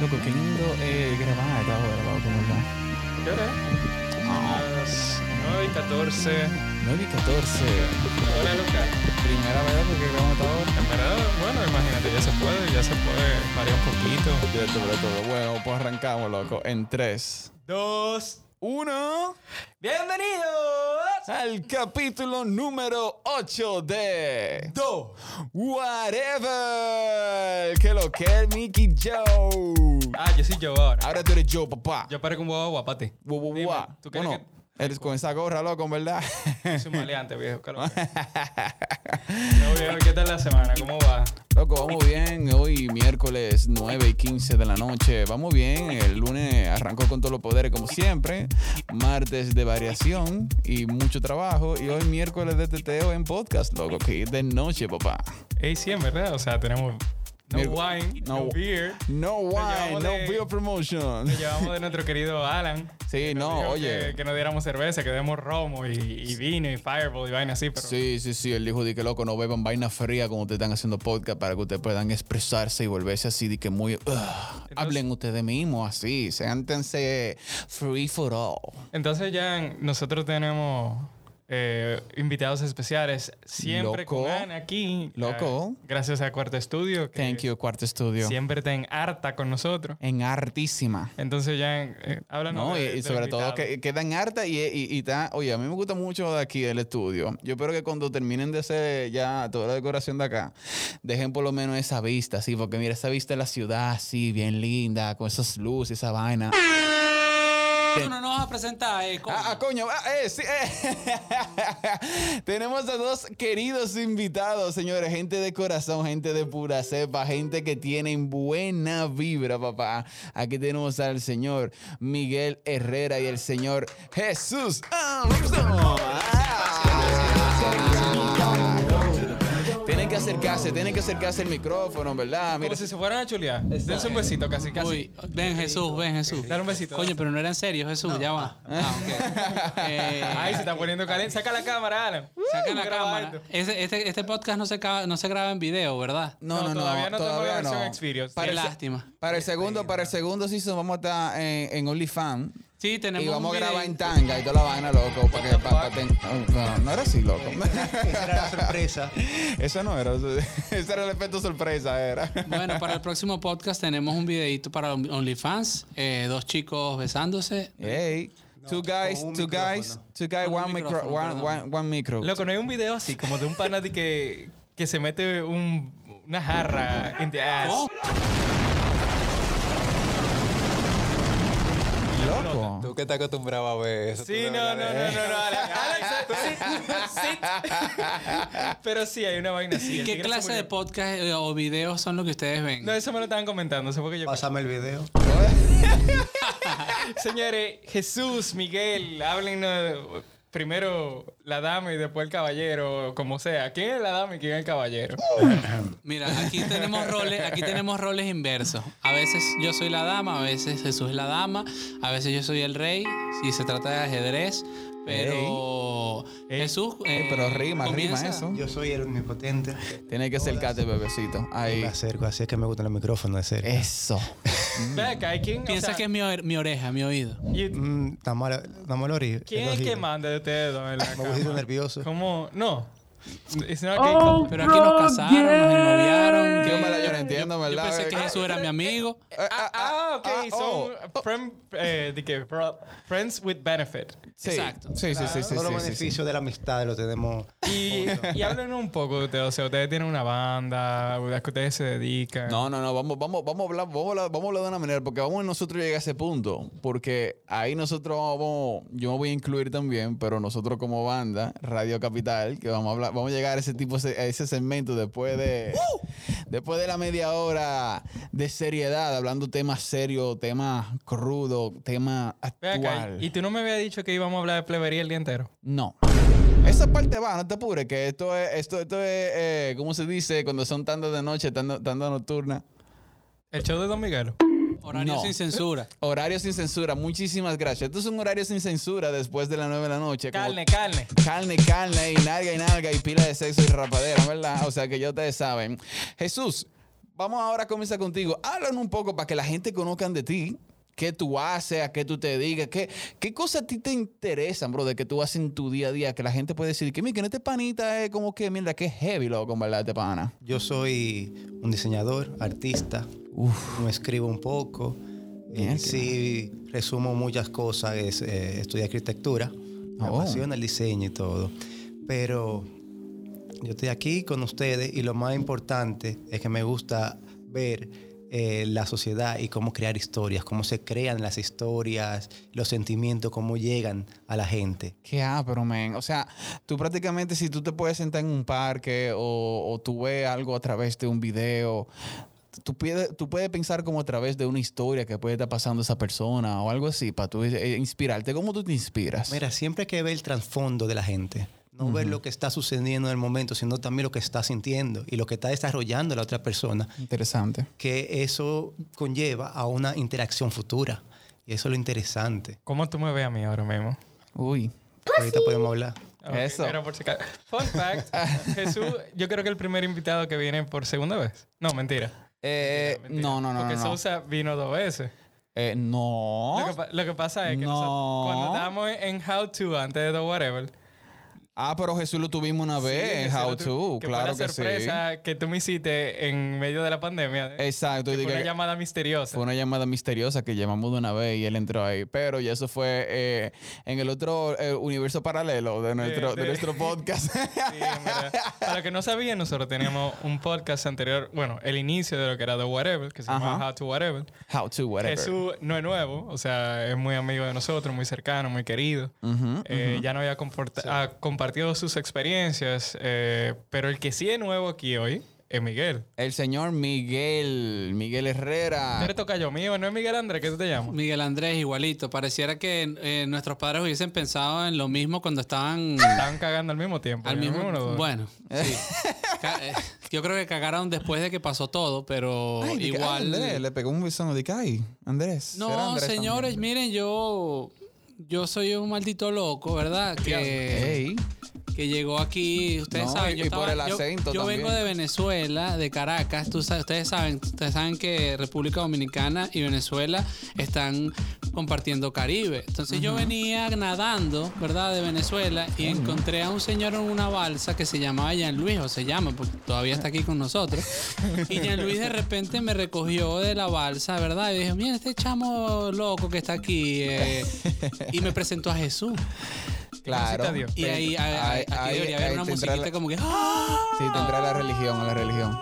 Loco, qué lindo eh, grabar a esta hora, loco, ¿verdad? ¿Qué hora es? Las 9 y 14. 9 y 14. Hora local. Primera vez que grabamos a esta hora. En verdad, bueno, imagínate, ya se puede, ya se puede variar un poquito. De sobre todo. Bueno, pues arrancamos, loco. En 3, Dos. 1. ¡Bienvenidos! Al capítulo número 8 de Do. Whatever. Que lo que es Mickey Joe. Ah, yo soy yo ahora. Ahora tú eres yo, papá. Yo parezco un bobo guapate. Guau, guau, Dime, guau. ¿tú crees Bueno, eres con esa gorra, loco, en verdad. Soy un maleante, viejo. ¿qué lo que? No, viejo, ¿qué tal la semana? ¿Cómo va? Loco, vamos bien. Hoy miércoles 9 y 15 de la noche. Vamos bien. El lunes arrancó con todos los poderes como siempre. Martes de variación y mucho trabajo. Y hoy miércoles de teteo en podcast, loco. Que es de noche, papá. Ey, sí, en verdad. O sea, tenemos no wine, no, no- beer. No wine, no de- beer promotion. Nos llevamos de nuestro querido Alan. Sí, no, oye. Que, que nos diéramos cerveza, que demos romo y, y vino y fireball y vaina así, pero... Sí, sí, sí. Él dijo de que loco, no beban vaina fría como ustedes están haciendo podcast para que ustedes puedan expresarse y volverse así de que muy. Hablen ustedes mismos así. Siéntense free for all. Entonces ya nosotros tenemos eh, invitados especiales siempre Loco. con Ana aquí. Loco. eh, gracias a Cuarto Estudio. que Thank you, Cuarto Estudio. Siempre está en harta con nosotros. En hartísima. Entonces ya eh, háblanos No, y, de- y sobre todo que quedan harta y, y, y está, oye, a mí me gusta mucho de aquí el estudio. Yo espero que cuando terminen de hacer ya toda la decoración de acá, dejen por lo menos esa vista, sí, porque mira, esa vista de la ciudad así, bien linda, con esas luces, esa vaina. Tú no nos vas a presentar, eh, coño. Ah, ah, coño, ah, eh, sí, eh. Tenemos a dos queridos invitados, señores, gente de corazón, gente de pura cepa, gente que tienen buena vibra, papá. Aquí tenemos al señor Miguel Herrera y el señor Jesús. Armstrong. Acercarse, tienen que acercarse el micrófono, ¿verdad? Como Mira, si se fueran a chulear. Dense un besito casi, casi. Uy, ven Jesús, ven Jesús. Dale un besito. Coño, pero no era en serio, Jesús, ya va. Ah, ok. Eh, Ay, se está poniendo caliente. Saca la cámara, Alan. saca la Graba cámara. este, este podcast no se, acaba- no se graba en video, ¿verdad? no, no, no, todavía no tenemos la todavía versión no. Experience. Para Qué el se- lástima. Para el segundo, para el segundo season vamos a estar en, en OnlyFans. Sí, tenemos Y vamos un a grabar en tanga y toda la vaina, loco. Para que, pa- pa- ten- no, no era así, loco. Esa era la sorpresa. Eso no era. eso- Ese era el efecto sorpresa, era. Bueno, para el próximo podcast tenemos un videito para OnlyFans. eh, dos chicos besándose. Hey. Two guys, two guys, two guys, one micro, one, one, one micro. Loco, no hay un video así, como de un pana de que, que se mete un, una jarra in the ass. Oh, Loco. Tú que estás acostumbrado a ver eso. Sí, no, no, no, no, no, sí, sí. Pero sí, hay una vaina así. ¿Qué clase de podcast eh, o videos son los que ustedes ven? No, eso me lo estaban comentando, eso fue que yo... Pásame el video. Señores, Jesús, Miguel, háblenos primero la dama y después el caballero, como sea. ¿Quién es la dama y quién es el caballero? Mira, aquí tenemos roles, aquí tenemos roles inversos. A veces yo soy la dama, a veces Jesús es la dama, a veces yo soy el rey, si se trata de ajedrez, pero Ey. Jesús Eh, eh, pero rima, comienza- rima eso. Yo soy el omnipotente. Tienes que acercarte, bebecito. Ahí. Me acerco, así es que me gustan los micrófonos de cerca. Eso. Ve acá, ¿y ¿quién, o Piensa sea, que es mi, mi oreja, mi oído. y- Mm, Estamos al- estamos al ori- ¿Quién es el que manda de ustedes dos en la Me nervioso. ¿Cómo? No. It's not gay club. Pero aquí nos casaron, nos ennoviaron. Yo que- me la yo no entiendo, yo ¿verdad? pensé que Jesús era mi amigo. Ah, ah, ok. ah, son oh. friend- eh, de que, bro- friends with benefit. Sí. Exacto. Sí, sí, sí, sí. Todos los sí, sí, sí. beneficios de la amistad los tenemos. Y, y háblenos un poco de ustedes. O sea, ustedes tienen una banda, ¿a qué ustedes se dedican? No, no, no, vamos, vamos, vamos a hablar, vamos a hablar, vamos a hablar de una manera, porque vamos a nosotros llegar a ese punto, porque ahí nosotros vamos, yo me voy a incluir también, pero nosotros como banda, Radio Capital, que vamos a hablar, vamos a llegar a ese tipo, a ese segmento después de, después de la media hora de seriedad, hablando temas serios, temas crudos, temas actual. y tú no me habías dicho que íbamos a hablar de plebería el día entero. No. Esa parte va, no te apures, que esto es, esto, esto es, eh, ¿cómo se dice? Cuando son tandas de noche, tandas tanda nocturna. El show de Don Miguel. Horario No. sin censura. Horario sin censura, muchísimas gracias. Esto es un horario sin censura después de las 9 de la noche. como Carne, carne. Carne, carne, y nalga y nalga y pila de sexo y rapadera, ¿verdad? O sea que ya ustedes saben. Jesús, vamos ahora a comenzar contigo. Háblanos un poco para que la gente conozcan de ti. ¿Qué tú haces? ¿A qué tú te digas? ¿Qué, qué cosas a ti te interesan, bro? De que tú haces en tu día a día. Que la gente puede decir que, mira, que este panita es como que, mierda, que heavy, loco, en verdad, este pana. Yo soy un diseñador, artista, me escribo un poco. Bien, y sí, resumo muchas cosas. Es, eh, estudié arquitectura, me Oh. apasiona el diseño y todo. Pero yo estoy aquí con ustedes y lo más importante es que me gusta ver eh, la sociedad y cómo crear historias, cómo se crean las historias, los sentimientos, cómo llegan a la gente. Qué pero men. O sea, tú prácticamente si tú te puedes sentar en un parque o, o tú ves algo a través de un video, tú puedes, tú puedes pensar como a través de una historia que puede estar pasando esa persona o algo así para tú eh, inspirarte. ¿Cómo tú te inspiras? Mira, siempre hay que ver el trasfondo de la gente. No ver lo que está sucediendo en el momento, sino también lo que está sintiendo y lo que está desarrollando la otra persona. Interesante. Que eso conlleva a una interacción futura. Y eso es lo interesante. ¿Cómo tú me ves a mí ahora mismo? Uy. Ahorita podemos hablar. Ok, Eso. era por si acaso. Fun fact: Jesús, yo creo que el primer invitado que viene por segunda vez. No, mentira. Eh, Mentira. no, no, no. Porque no, no. Sousa vino dos veces. Eh, no. Lo, que, pa- lo que pasa es que No. nosotros, cuando estábamos en How To antes de The Whatever, Ah, pero Jesús lo tuvimos una vez sí, How To. que Claro fue la que sí. sorpresa que tú me hiciste en medio de la pandemia. ¿eh? Exacto. Que fue una llamada misteriosa. Fue una llamada misteriosa que llamamos de una vez y él entró ahí. Pero ya eso fue eh, en el otro eh, universo paralelo de nuestro, de, de- nuestro podcast. Sí. Para los que no sabían, nosotros teníamos un podcast anterior, bueno, el inicio de lo que era The Whatever, que se Ajá. llamaba How to Whatever. How to, whatever. Jesús no es nuevo, o sea, es muy amigo de nosotros, muy cercano, muy querido. Eh, Ya no había comporta- ha compartido sus experiencias, eh, pero el que sí es nuevo aquí hoy es Miguel. El señor Miguel, Miguel Herrera. Eres tocayo mío, no es Miguel Andrés, ¿qué te llamas? Miguel Andrés, igualito. Pareciera que eh, nuestros padres hubiesen pensado en lo mismo cuando estaban Estaban cagando al mismo tiempo. al mismo Uno. Bueno, sí. Eh, Yo creo que cagaron después de que pasó todo, pero Ay, igual. Andrés, le pegó un besón de que, ay, Andrés. No, Andrés señores, también. miren, yo yo soy un maldito loco, ¿verdad? Que, que llegó aquí, ustedes No, saben, y- yo, y por estaba- el yo- acento yo vengo de Venezuela, de Caracas, tú ustedes saben, ustedes saben que República Dominicana y Venezuela están compartiendo Caribe. Entonces yo venía nadando, ¿verdad? De Venezuela y encontré a un señor en una balsa que se llamaba Jean Luis, o se llama, porque todavía está aquí con nosotros. Y Jean Luis de repente me recogió de la balsa, ¿verdad? Y dijo, mira, este chamo loco que está aquí. eh", y me presentó a Jesús. claro. Y ahí, ahí- debería haber una musiquita la- como que... ¡ah! Sí, tendrá la religión, a la religión.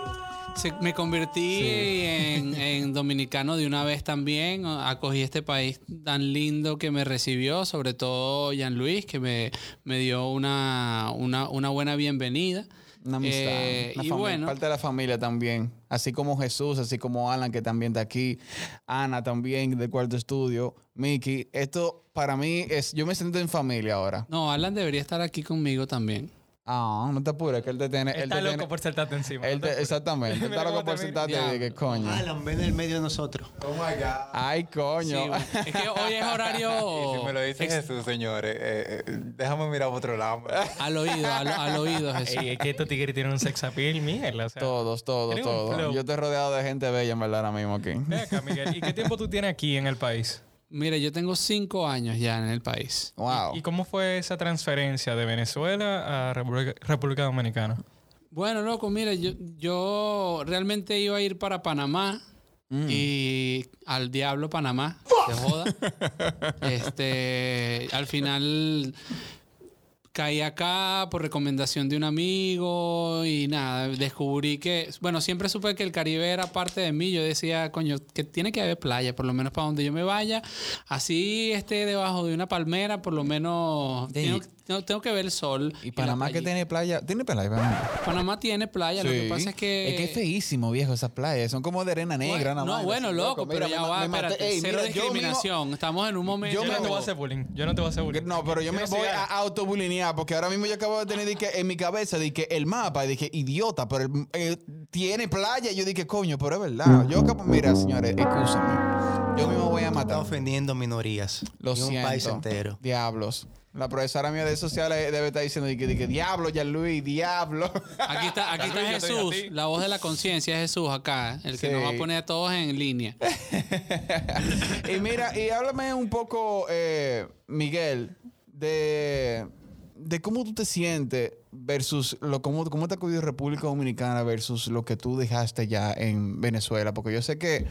Se- me convertí en, en dominicano de una vez también. Acogí este país tan lindo que me recibió, sobre todo Jean Luis, que me, me dio una, una, una buena bienvenida. Una amistad. Eh, una y bueno, Parte de la familia también. Así como Jesús, así como Alan, que también está aquí. Ana también del cuarto estudio. Mickey. Esto para mí es. Yo me siento en familia ahora. no, Alan debería estar aquí conmigo también. Ah, no te apures, que él te tiene. él Está te loco tiene- por sentarte encima. él no te- exactamente. Él está loco por te sentarte que coño. Alan, ven en el medio de nosotros. Ay, Sí, coño. bueno. es que hoy es horario Si me lo dice ex- Jesús, señores, eh, eh, déjame mirar por otro lado. al oído, al, al oído, Jesús. Ey, es que estos tigres tienen un sex appeal, mierda. O sea, todos, todos, todos. Yo estoy rodeado de gente bella, en verdad, ahora mismo aquí. Ven acá, Miguel. ¿Y qué tiempo tú tienes aquí en el país? Mire, yo tengo cinco años ya en el país. Wow. ¿Y cómo fue esa transferencia de Venezuela a República, República Dominicana? Bueno, loco, mire, yo, yo realmente iba a ir para Panamá y al diablo Panamá, de joda. este, al final caí acá por recomendación de un amigo y nada, descubrí que, bueno, siempre supe que el Caribe era parte de mí. Yo decía, coño, que tiene que haber playa, por lo menos para donde yo me vaya. Así esté debajo de una palmera, por lo menos tengo, tengo- tengo que ver el sol. Y Panamá que tiene playa. ¿Tiene playa? Panamá? Panamá tiene playa, lo que pasa es que... Es que es feísimo, viejo, esas playas. Son como de arena negra, nada no, más. bueno, Así, loco, pero Mira, ya me- va, espérate, Ey, cero mira, yo mismo- discriminación. Estamos en un momento... Yo, Yo no me te voy a hacer bullying. Yo no te voy a hacer bullying. No, pero yo me no voy a autobulinear porque ahora mismo yo acabo de tener que, en mi cabeza que el mapa, de que idiota, pero el- eh, tiene playa. Y yo dije, coño, pero es verdad. Yo, cap- mira, señores, escúchame. Yo mismo voy a Está matar. ofendiendo minorías. Lo y un siento. país entero. Diablos. La profesora mía de sociales debe estar diciendo que, que, que diablo, ya Luis, diablo. Aquí está, aquí está Luis, Jesús, la voz de la conciencia es Jesús acá, el que Sí. nos va a poner a todos en línea. y mira, y háblame un poco, eh, Miguel, de, de cómo tú te sientes versus lo cómo, cómo te ha cogido República Dominicana versus lo que tú dejaste ya en Venezuela. Porque yo sé que,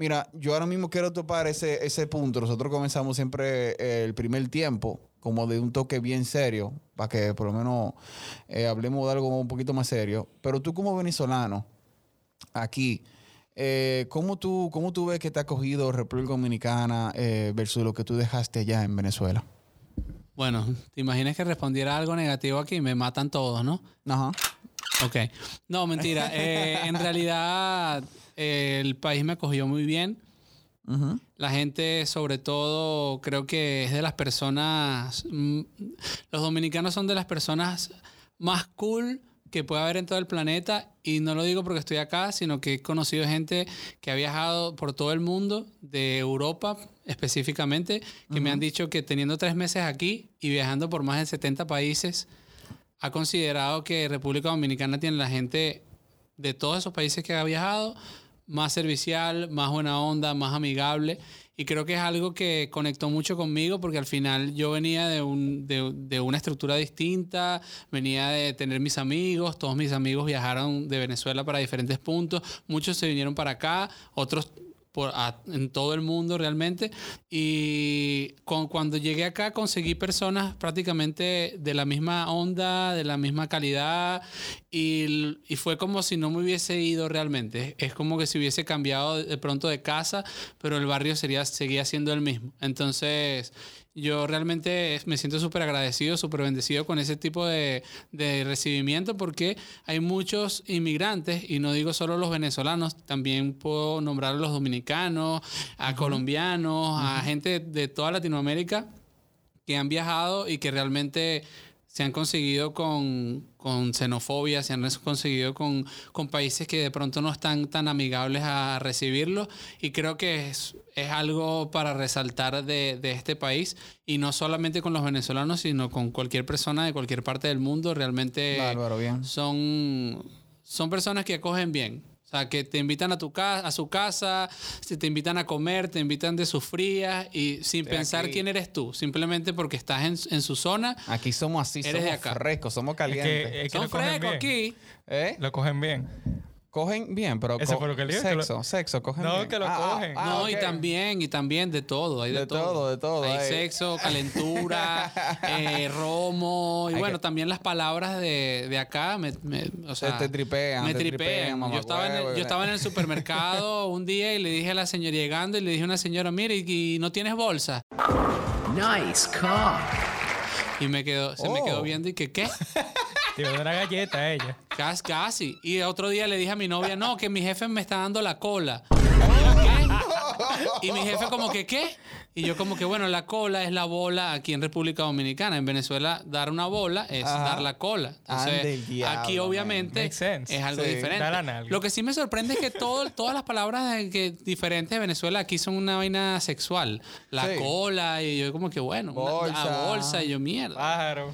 mira, yo ahora mismo quiero topar ese, ese punto. Nosotros comenzamos siempre eh, el primer tiempo como de un toque bien serio, para que por lo menos eh, hablemos de algo un poquito más serio. Pero tú como venezolano, aquí, eh, ¿cómo, tú, ¿cómo tú ves que te ha cogido República Dominicana eh, versus lo que tú dejaste allá en Venezuela? Bueno, te imaginas que respondiera algo negativo aquí, me matan todos, ¿no? Ajá. Ok. No, mentira. En realidad, el país me acogió muy bien. La gente, sobre todo, creo que es de las personas. mm, Los dominicanos son de las personas más cool que puede haber en todo el planeta. Y no lo digo porque estoy acá, sino que he conocido gente que ha viajado por todo el mundo, de Europa específicamente, que me han dicho que teniendo tres meses aquí y viajando por más de 70 países, ha considerado que República Dominicana tiene la gente de todos esos países que ha viajado más servicial, más buena onda, más amigable. Y creo que es algo que conectó mucho conmigo porque al final yo venía de, un, de, de una estructura distinta, venía de tener mis amigos, todos mis amigos viajaron de Venezuela para diferentes puntos, muchos se vinieron para acá, otros en todo el mundo realmente. Y con- cuando llegué acá conseguí personas prácticamente de la misma onda, de la misma calidad. Y, y fue como si no me hubiese ido realmente. Es como que si hubiese cambiado de pronto de casa, pero el barrio sería, seguía siendo el mismo. Entonces... Yo realmente me siento súper agradecido, súper bendecido con ese tipo de, de recibimiento porque hay muchos inmigrantes, y no digo solo los venezolanos, también puedo nombrar a los dominicanos, a colombianos, a gente de toda Latinoamérica que han viajado y que realmente se han conseguido con, con xenofobia, se han conseguido con, con países que de pronto no están tan amigables a recibirlo. Y creo que es, es algo para resaltar de, de este país. Y no solamente con los venezolanos, sino con cualquier persona de cualquier parte del mundo. Realmente Bárbaro, bien. son, son personas que acogen bien. O sea, que te invitan a, tu casa, a su casa, se te invitan a comer, te invitan de sus frías y sin pensar aquí. quién eres tú, simplemente porque estás en, en su zona. Aquí somos así, Eres somos de acá. frescos, somos Es calientes. que, es que frescos aquí. ¿Eh? Lo cogen bien. Cogen bien, pero Ese co- fue lo que lo- sexo, sexo, cogen No, bien. que lo cogen. no, y también, y también de todo, hay de, De todo, de todo, Hay hay. sexo, calentura, eh, romo, y Hay bueno, que- también las palabras de, de acá me, me- o sea, te tripean, Me te tripean, tripean. yo, estaba en el, yo estaba en el supermercado un día y le dije a la señora, llegando, y le dije a una señora, mire, ¿y, y no tienes bolsa? Nice car. Y me quedó, se me Oh. quedó viendo y que, ¿qué? Dar una galleta ella. Casi, casi. Y otro día le dije a mi novia, no, que mi jefe me está dando la cola. Y yo, ¿qué? Y mi jefe como que, ¿qué? Y yo como que, bueno, la cola es la bola aquí en República Dominicana. En Venezuela, dar una bola es Ajá. dar la cola. Entonces, diablo, aquí obviamente es algo Sí, diferente. Lo que sí me sorprende es que todo, todas las palabras de que, diferentes de Venezuela aquí son una vaina sexual. La Sí. cola y yo como que, bueno, una- Bolsa. la bolsa y yo, mierda. Pájaro.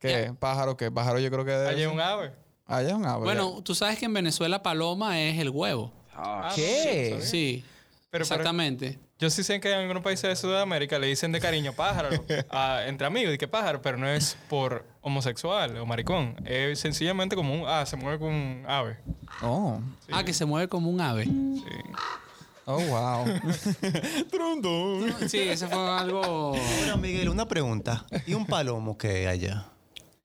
¿Qué? ¿Pájaro qué? Pájaro yo creo que debe Allá hay ser- un ave. Allá es un ave. Bueno, tú sabes que en Venezuela paloma es el huevo. Ah, ¿Qué? no, sí, Pero- exactamente. Yo sí sé que en algunos países de Sudamérica le dicen de cariño pájaro a- entre amigos y que pájaro, pero no es por homosexual o maricón. Es sencillamente como un. Ah, se mueve con un ave. Oh. Ah, que se mueve como un ave. Sí. Oh, wow. Sí, eso fue algo... Bueno, Miguel, una pregunta. ¿Y un palomo qué hay allá?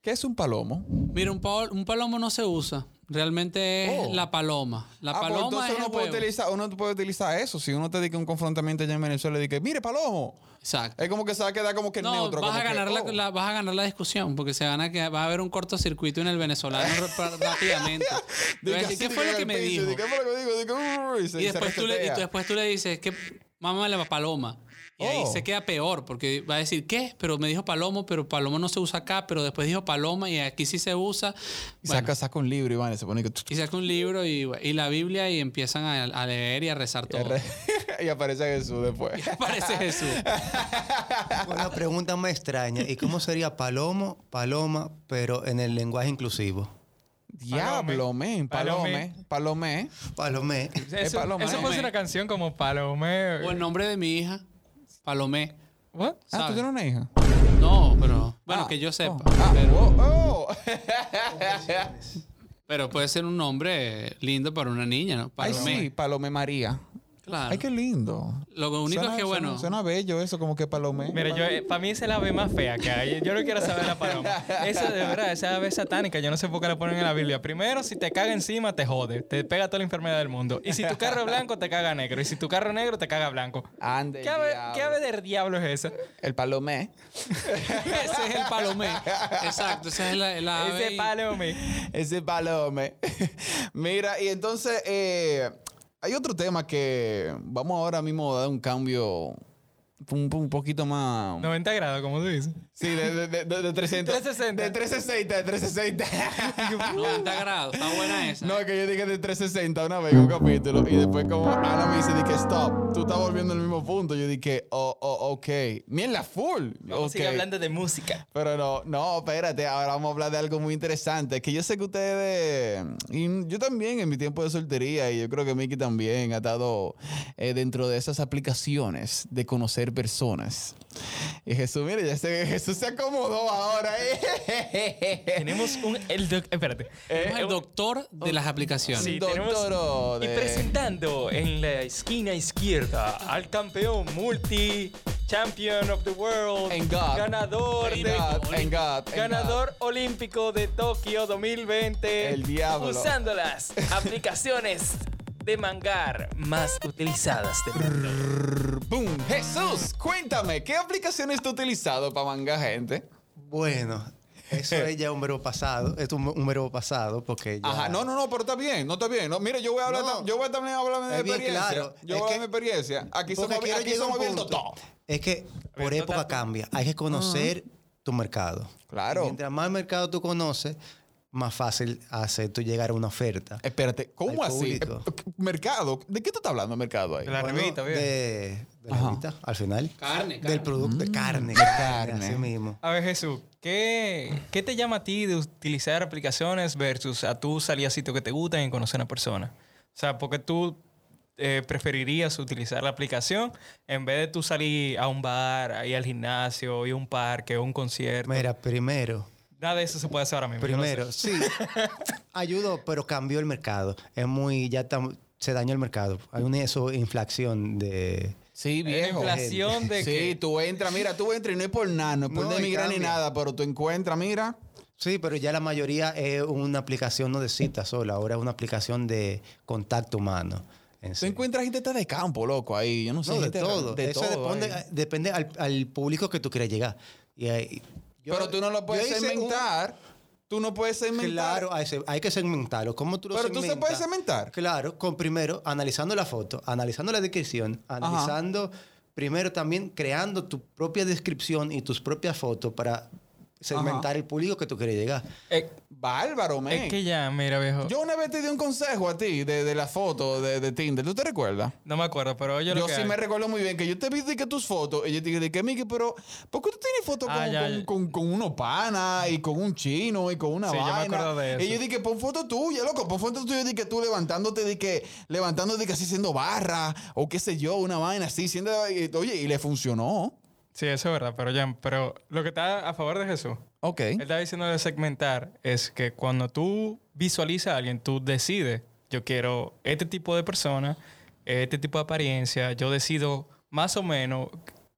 ¿Qué es un palomo? Mira, un, pal- un palomo no se usa. Realmente es Oh. la paloma. La ah, pues paloma entonces es uno puede, utilizar, uno puede utilizar eso. Si uno te dedica un confrontamiento allá en Venezuela y dice, mire, palomo. Exacto. Es como que se va a quedar como que No, neutro. vas a, que, ganar la, oh. la- vas a ganar la discusión porque se van a quedar- va a haber un cortocircuito en el venezolano rápidamente. Te voy a decir, ¿Qué fue lo que me dijo? dice, ¿Qué fue lo que Y después, tú le, dices, ¿qué, mámale a paloma. Y ahí Oh. se queda peor, porque va a decir, ¿qué? Pero me dijo palomo, pero palomo no se usa acá, pero después dijo paloma y aquí sí se usa. Y Bueno, saca, saca un libro y van y se pone que... y saca un libro y, y la Biblia y empiezan a, a leer y a rezar todo. y aparece Jesús después. Parece Jesús. Una pregunta más extraña. ¿Y cómo sería palomo, paloma, pero en el lenguaje inclusivo? Diablo, men. Palome. Palome. Palomé. Eso, Paloma, eso puede ser una canción como Palomé. O el nombre de mi hija, Palomé. What? Ah, ¿tú tienes una hija? No, pero bueno, Ah, que yo sepa. oh, ah, pero, oh, oh. pero puede ser un nombre lindo para una niña, ¿no? Ay, Palomé. sí, Palome María. Claro. Ay, qué lindo. Lo único Suena- es que, bueno, Suena, suena bello eso, como que Palome. Mira, yo, para mí es la ave más fea que hay. Yo no quiero saber la paloma. Esa de verdad, esa ave satánica, yo no sé por qué la ponen en la Biblia. Primero, si te caga encima, te jode. Te pega toda la enfermedad del mundo. Y si tu carro es blanco, te caga negro. Y si tu carro es negro, te caga blanco. Ande, ¿Qué ave. ¿Qué ave del diablo es esa? El Palomé. ese es el palomé. Exacto, esa es la, la ave. Ese palome. Ese Palome. Mira, y entonces eh, hay otro tema que vamos ahora mismo a dar un cambio un, un poquito más... 90 grados, como tú dices. Sí, de, de, de, de 300. 360. De 360, de 360. 90 grados, está buena esa. No, es que yo dije de 360 una vez en un capítulo y después como Ana me dice, dije, stop, tú estás volviendo al mismo punto. Yo dije, oh, oh, ok. Mierda, full. Vamos a seguir hablando de música. Pero no, no, espérate, ahora vamos a hablar de algo muy interesante. Que yo sé que ustedes, y yo también en mi tiempo de soltería, y yo creo que Mickey también ha estado eh, dentro de esas aplicaciones de conocer personas. Y Jesús, mire, ya sé, Jesús se acomodó ahora. eh. Tenemos un... El doc- espérate. Es el doctor de las aplicaciones. Sí, Doctor tenemos- de- Y presentando en la esquina izquierda al campeón multi champion of the world, En God. ganador En de God, en God, en ganador olímpico de Tokio 2020, El diablo. usando las aplicaciones de mangar más utilizadas del mundo. ¡Boom! Jesús, cuéntame, ¿qué aplicaciones tú has utilizado para manga gente? Bueno, eso es ya un verbo pasado. Es un, un verbo pasado porque ya... Ajá, no, no, no, pero está bien, no está bien. No, mire, yo voy a hablar, No. yo voy a también hablar de mi experiencia. claro. Yo Es voy a que- hablar de mi experiencia. Aquí somos, quiero aquí somos punto. todo. Es que por época tanto. cambia. Hay que conocer tu mercado. Claro. Mientras más mercado tú conoces, más fácil hace tú llegar a una oferta. Espérate, ¿cómo así? Mercado, ¿de qué tú estás hablando, mercado ahí? De la Bueno, revista, bien. de, de la revista, al final. Carne, carne. Del producto de carne. carne. Así mismo. A ver, Jesús, ¿qué, ¿qué te llama a ti de utilizar aplicaciones versus a tú salir a sitios que te gustan y conocer a una persona? O sea, ¿por qué tú eh, preferirías utilizar la aplicación en vez de tú salir a un bar, a ir al gimnasio, ir a un parque o un concierto? Mira, primero, Nada de eso se puede hacer ahora mismo. primero, sí, ayudó, pero cambió el mercado. Es muy, ya tam- se dañó el mercado. Hay una eso, inflación de... Sí, viejo. inflación de Sí, que- tú entras, mira, tú entras y no es por nada, no es por No, y demigrar ni nada, pero tú encuentras, mira. Sí, pero ya la mayoría es una aplicación no de cita sola, ahora es una aplicación de contacto humano. en Tú sí. encuentras gente de campo, loco, ahí. Yo no sé. No, de gente todo. De Eso todo depende, al, al público que tú quieras llegar. Y ahí- yo- pero tú no lo puedes un- segmentar. Tú no puedes segmentar. Claro, hay, que segmentarlo. ¿Cómo tú lo Pero tú se puedes segmentar. Claro, con primero analizando la foto, analizando la descripción, analizando primero también creando tu propia descripción y tus propias fotos para segmentar el público que tú quieres llegar. Eh, Bárbaro, men. es que ya, mira, viejo. Yo una vez te di un consejo a ti de, de la foto de, de Tinder. ¿Tú te recuerdas? no me acuerdo, pero yo, Yo, lo que sí hay. me recuerdo muy bien que yo te vi de que tus fotos y yo te dije, de que Miki, pero ¿por qué tú tienes fotos Ah, con, con, con, con unos panas y con un chino y con una Sí, yo me vaina? acuerdo de Y eso. yo dije, pon foto tuya, loco, pon foto tuya de que tú levantándote, de que levantándote, de que así haciendo barra o qué sé yo, una vaina así, siendo, y- oye, y le funcionó. Sí, eso es verdad, pero ya, pero lo que está a favor de Jesús, Ok. él está diciendo de segmentar, es que cuando tú visualizas a alguien, tú decides, yo quiero este tipo de persona, este tipo de apariencia, yo decido más o menos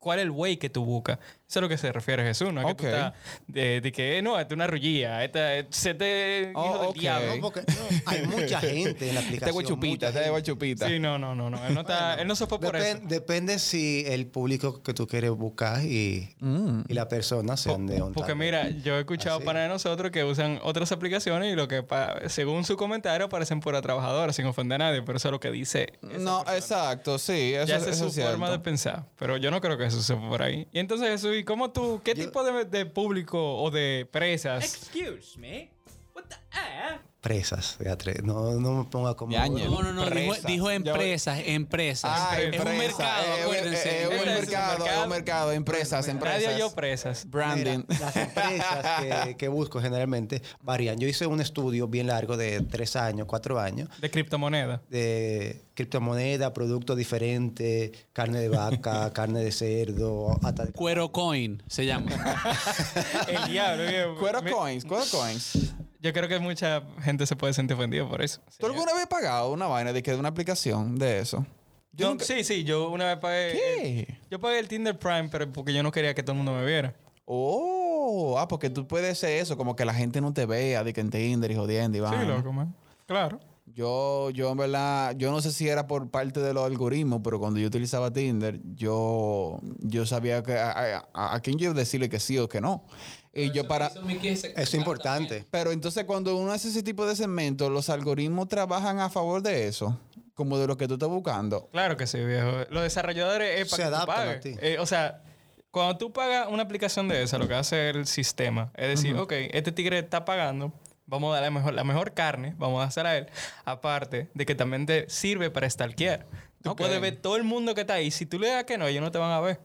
cuál es el way que tú buscas. Eso es a lo que se refiere Jesús, ¿no? Es Ok. Que tú estás de, de que, eh, no, esta es una rullía, esta es se te Oh, hijo del ok. diablo. No, porque no, hay mucha gente en la Te aplicación. guachupita, mucha te gente. guachupita. Sí, no, no, no, no. Él no, está, él no se fue por Depen- eso. Depende si el público que tú quieres buscar y, Mm. y la persona sean de un Porque mira, yo he escuchado Así. para de nosotros que usan otras aplicaciones y lo que, pa- según su comentario, parecen pura trabajadora, sin ofender a nadie, pero eso es lo que dice. No, persona. exacto, sí, eso, ya esa es su forma de pensar. Pero yo no creo que eso se fue por ahí. Y entonces, Jesús, ¿y cómo tú, qué tipo de, de público o de presas? Excuse me. What the Presas, fíjate, no, no me ponga como... No, no, no. Dijo, Empresas. dijo empresas, empresas. Ah, es empresa. un mercado, Eh, eh, acuérdense. eh, Es un mercado, es mercado. un mercado, empresas, empresas. Radio Yo Presas. Branding. Mira, las empresas que, que busco generalmente varían. Yo hice un estudio bien largo de tres años, cuatro años, De criptomoneda. de criptomoneda, productos diferentes, carne de vaca, carne de cerdo, hasta de- Cuero Coin se llama. El diablo. viejo. Cuero coins, cuero coins. Yo creo que mucha gente se puede sentir ofendida por eso. ¿Tú alguna vez has pagado una vaina de que de una aplicación de eso? Yo, nunca- Sí, sí, yo una vez pagué. ¿Qué? Yo pagué el Tinder Prime, pero porque yo no quería que todo el mundo me viera. Oh, ah, porque tú puedes hacer eso, como que la gente no te vea, de que en Tinder y jodiendo y Sí, vaina. loco, man. Claro. Yo, yo en verdad, yo no sé si era por parte de los algoritmos, pero cuando yo utilizaba Tinder, yo, yo sabía que a, a- a quién yo decirle que sí o que no. Y yo para... Eso es importante. Pero entonces cuando uno hace ese tipo de segmentos, los algoritmos trabajan a favor de eso, como de lo que tú estás buscando. Claro que sí, viejo. Los desarrolladores es Se para que tú adaptan a pagues. ti. Eh, o sea, cuando tú pagas una aplicación de esa, lo que hace el sistema es decir, ok, este tigre está pagando, vamos a darle mejor, la mejor carne, vamos a hacer a él. Aparte de que también te sirve para stalkear. Tú puedes ver todo el mundo que está ahí. Si tú le das que no, ellos no te van a ver.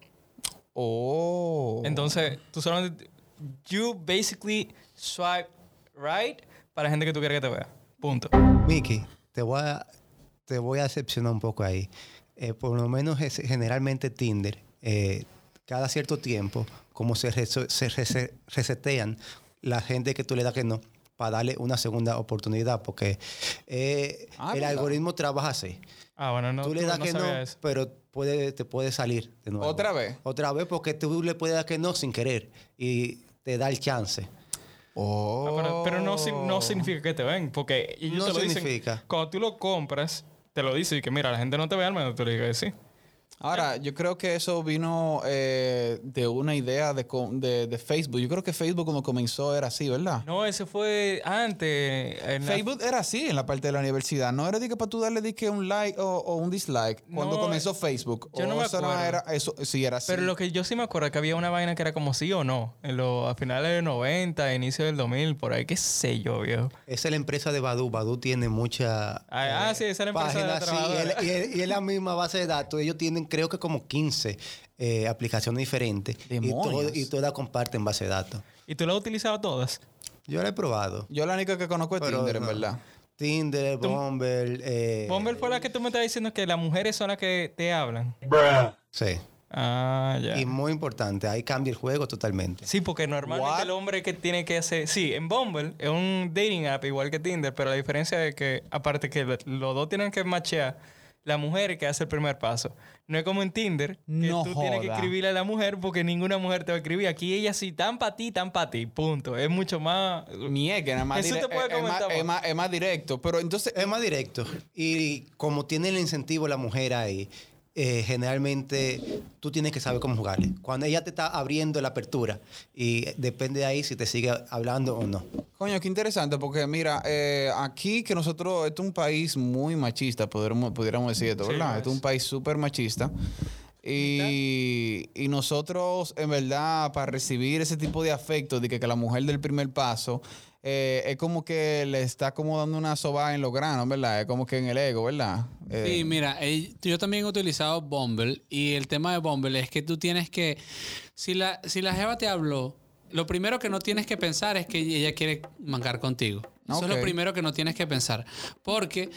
Oh. Entonces, tú solamente... You basically swipe right para gente que tú quieres que te vea. Punto. Miki, te voy a, te voy a decepcionar un poco ahí. Eh, por lo menos es- generalmente Tinder, eh, cada cierto tiempo, como se, se rese- resetean la gente que tú le das que no, para darle una segunda oportunidad, porque eh, Ah, el ¿verdad? algoritmo trabaja así. Ah, bueno, no, tú le das no que no, eso. pero puede, te puede salir de nuevo. ¿Otra vez? Otra vez, porque tú le puedes dar que no sin querer y te da el chance. Oh. Ah, pero, pero no, no significa que te ven, porque ellos No te lo significa. dicen. Cuando tú lo compras, te lo dicen y que mira, la gente no te ve al menos tú le digas que sí. Ahora, yo creo que eso vino eh, de una idea de, de, de Facebook. Yo creo que Facebook cuando comenzó era así, ¿verdad? No, ese fue antes. en la- Facebook era así en la parte de la universidad. No era de que para tú darle de que un like o, o un dislike cuando No, comenzó Facebook. yo no me acuerdo. era, eso sí era así. Pero lo que yo sí me acuerdo es que había una vaina que era como sí o no. En los, a finales del 90, inicio del 2000, por ahí, qué sé yo, viejo. Esa es la empresa de Badu. Badu tiene mucha Ah, ah, sí, esa es la empresa de la sí, y, y es la misma base de datos. Ellos tienen, creo que como 15 eh, aplicaciones diferentes. Y, Demonios. y todas comparten base de datos. ¿Y tú lo has utilizado todas? Yo la he probado. Yo la única que conozco es pero Tinder, en verdad. Tinder, Bumble. Eh, Bumble fue la que tú me estás diciendo que las mujeres son las que te hablan. Sí. Ah, ya. Y muy importante, ahí cambia el juego totalmente. Sí, porque normalmente What? el hombre que tiene que hacer... Sí, en Bumble es un dating app igual que Tinder, pero la diferencia es que, aparte que lo- los dos tienen que machear, la mujer es que hace el primer paso. No es como en Tinder, que No tú tienes que escribirle a la mujer porque ninguna mujer te va a escribir. Aquí ella sí, tan para ti, tan para ti, punto. Es mucho más... Ni es que nada más, dire- te puede es- es, más, es más- es más directo. Pero entonces, Es más directo. Y como tiene el incentivo la mujer ahí, eh, generalmente tú tienes que saber cómo jugarle. Cuando ella te está abriendo la apertura y depende de ahí si te sigue hablando o no. Coño, qué interesante, porque mira, eh, aquí que nosotros, esto es un país muy machista, pudiéramos, pudiéramos decir esto, Sí, ¿verdad? Esto es un país súper machista. Y, y nosotros, en verdad, para recibir ese tipo de afecto, de que, que la mujer del primer paso, eh, es como que le está como dando una soba en los granos, ¿verdad? Es como que en el ego, ¿verdad? Eh, Sí, mira, eh, yo también he utilizado Bumble y el tema de Bumble es que tú tienes que, si la, si la jeva te habló, lo primero que no tienes que pensar es que ella quiere mangar contigo. Eso es lo primero que no tienes que pensar. Porque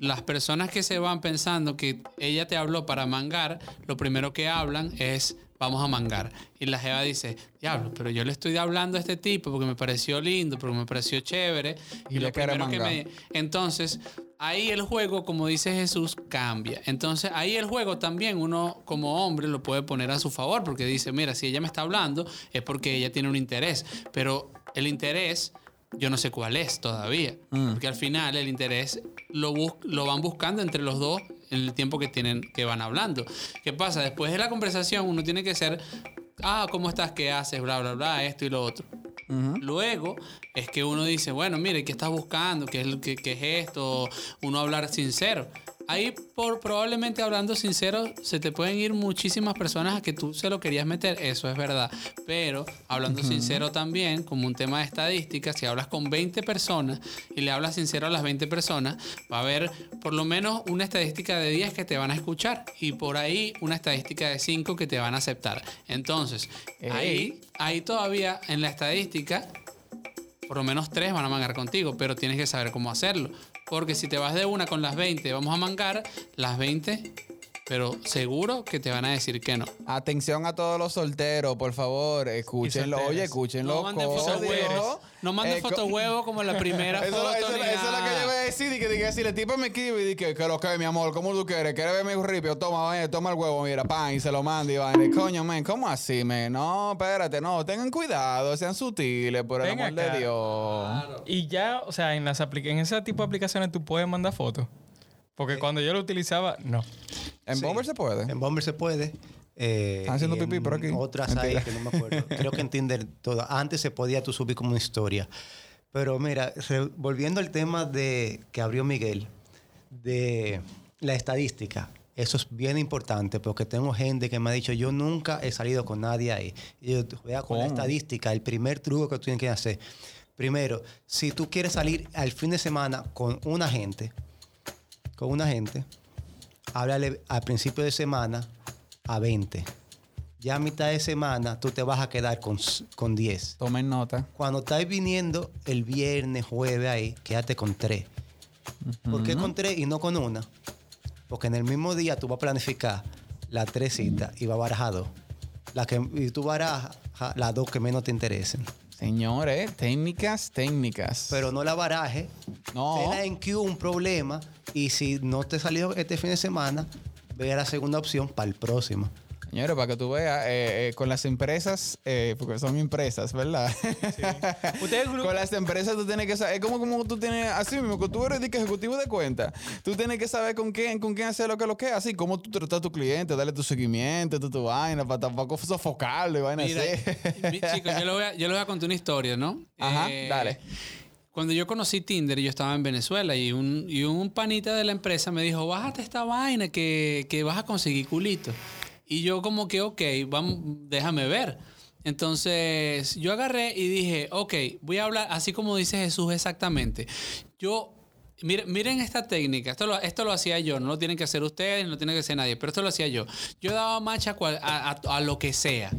las personas que se van pensando que ella te habló para mangar, lo primero que hablan es vamos a mangar. Y la jeva dice, diablo, pero yo le estoy hablando a este tipo porque me pareció lindo, porque me pareció chévere. Y lo primero que me... Entonces, Ahí el juego, como dice Jesús, cambia. Entonces ahí el juego también uno como hombre lo puede poner a su favor porque dice, mira, si ella me está hablando es porque ella tiene un interés, pero el interés yo no sé cuál es todavía, porque al final el interés lo, bus- lo van buscando entre los dos en el tiempo que tienen que van hablando. ¿Qué pasa? Después de la conversación uno tiene que ser, ah, ¿cómo estás? ¿Qué haces? Bla, bla, bla, esto y lo otro. Luego es que uno dice, bueno, mire, ¿qué estás buscando? ¿Qué es, qué, qué es esto? Uno hablar sincero. Ahí, por, probablemente hablando sincero, se te pueden ir muchísimas personas a que tú se lo querías meter, eso es verdad. Pero hablando sincero también, como un tema de estadística, si hablas con 20 personas y le hablas sincero a las 20 personas, va a haber por lo menos una estadística de 10 que te van a escuchar y por ahí una estadística de 5 que te van a aceptar. Entonces, ahí, ahí todavía en la estadística por lo menos tres van a mangar contigo, pero tienes que saber cómo hacerlo. Porque si te vas de una con las 20, vamos a mangar las 20, pero seguro que te van a decir que no. Atención a todos los solteros, por favor, escúchenlo. Oye, escúchenlo. No manden fotos huevos. No manden Eh, co- fotos huevos como la primera Eso, foto. eso, ni eso es lo que yo voy a decir. Y que, diga si el tipo me escribe y dice que lo que, mi amor, ¿cómo tú quieres? ¿Quieres ver mi ripio? Toma, eh, toma el huevo, mira, pan, y se lo manda y va. Y, Coño, men, ¿cómo así, men? No, espérate, no, tengan cuidado, sean sutiles, por el Ven amor acá. de Dios. Y ya, o sea, en, las en ese tipo de aplicaciones tú puedes mandar fotos. Porque cuando yo lo utilizaba, no. ¿En Bomber se puede? En Bomber se puede. eh, Están haciendo pipí por aquí. Otras hay Mentira. que no me acuerdo. Creo que en Tinder todo. Antes se podía tú subir como una historia. Pero mira, volviendo al tema de que abrió Miguel, de la estadística. Eso es bien importante porque tengo gente que me ha dicho, yo nunca he salido con nadie ahí. Y yo, vea, con la estadística, el primer truco que tú tienes que hacer. Primero, si tú quieres salir al fin de semana con una gente, con una gente, háblale al principio de semana a 20. Ya a mitad de semana tú te vas a quedar con, con 10. Tomen nota. Cuando estás viniendo el viernes, jueves ahí, quédate con 3. ¿Por qué con 3 y no con una? Porque en el mismo día tú vas a planificar las tres citas y vas a barajar dos. La que, y tú barajas las dos que menos te interesen. Señores, técnicas, técnicas. Pero no la baraje. No. Tenla en queue un problema. Y si no te salió este fin de semana, ve a la segunda opción para el próximo. Señores, para que tú veas, eh, eh, con las empresas, eh, porque son empresas, ¿verdad? Ustedes con las empresas tú tienes que saber, es como, como tú tienes, así mismo, que tú eres ejecutivo de cuenta, tú tienes que saber con quién, con quién hacer lo que lo que es, así como tú tratas a tu cliente, darle tu seguimiento, tu, tu vaina, para tampoco sofocarlo y vaina Mira, así. mi- chicos, yo les, voy a, yo voy a contar una historia, ¿no? Ajá, Eh, dale. Cuando yo conocí Tinder, yo estaba en Venezuela y un, y un panita de la empresa me dijo, bájate esta vaina que, que vas a conseguir culito. Y yo como que, ok, vamos, déjame ver. Entonces yo agarré y dije, ok, voy a hablar así como dice Jesús exactamente. Yo, miren, miren esta técnica, esto lo, esto lo hacía yo, no lo tienen que hacer ustedes, no lo tiene que hacer nadie, pero esto lo hacía yo. Yo daba marcha a, a lo que sea.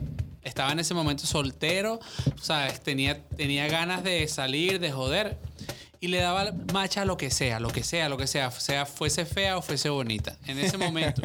Estaba en ese momento soltero, ¿sabes? Tenía, tenía ganas de salir, de joder. Y le daba macha a lo que sea, lo que sea, lo que sea, sea fuese fea o fuese bonita. En ese momento.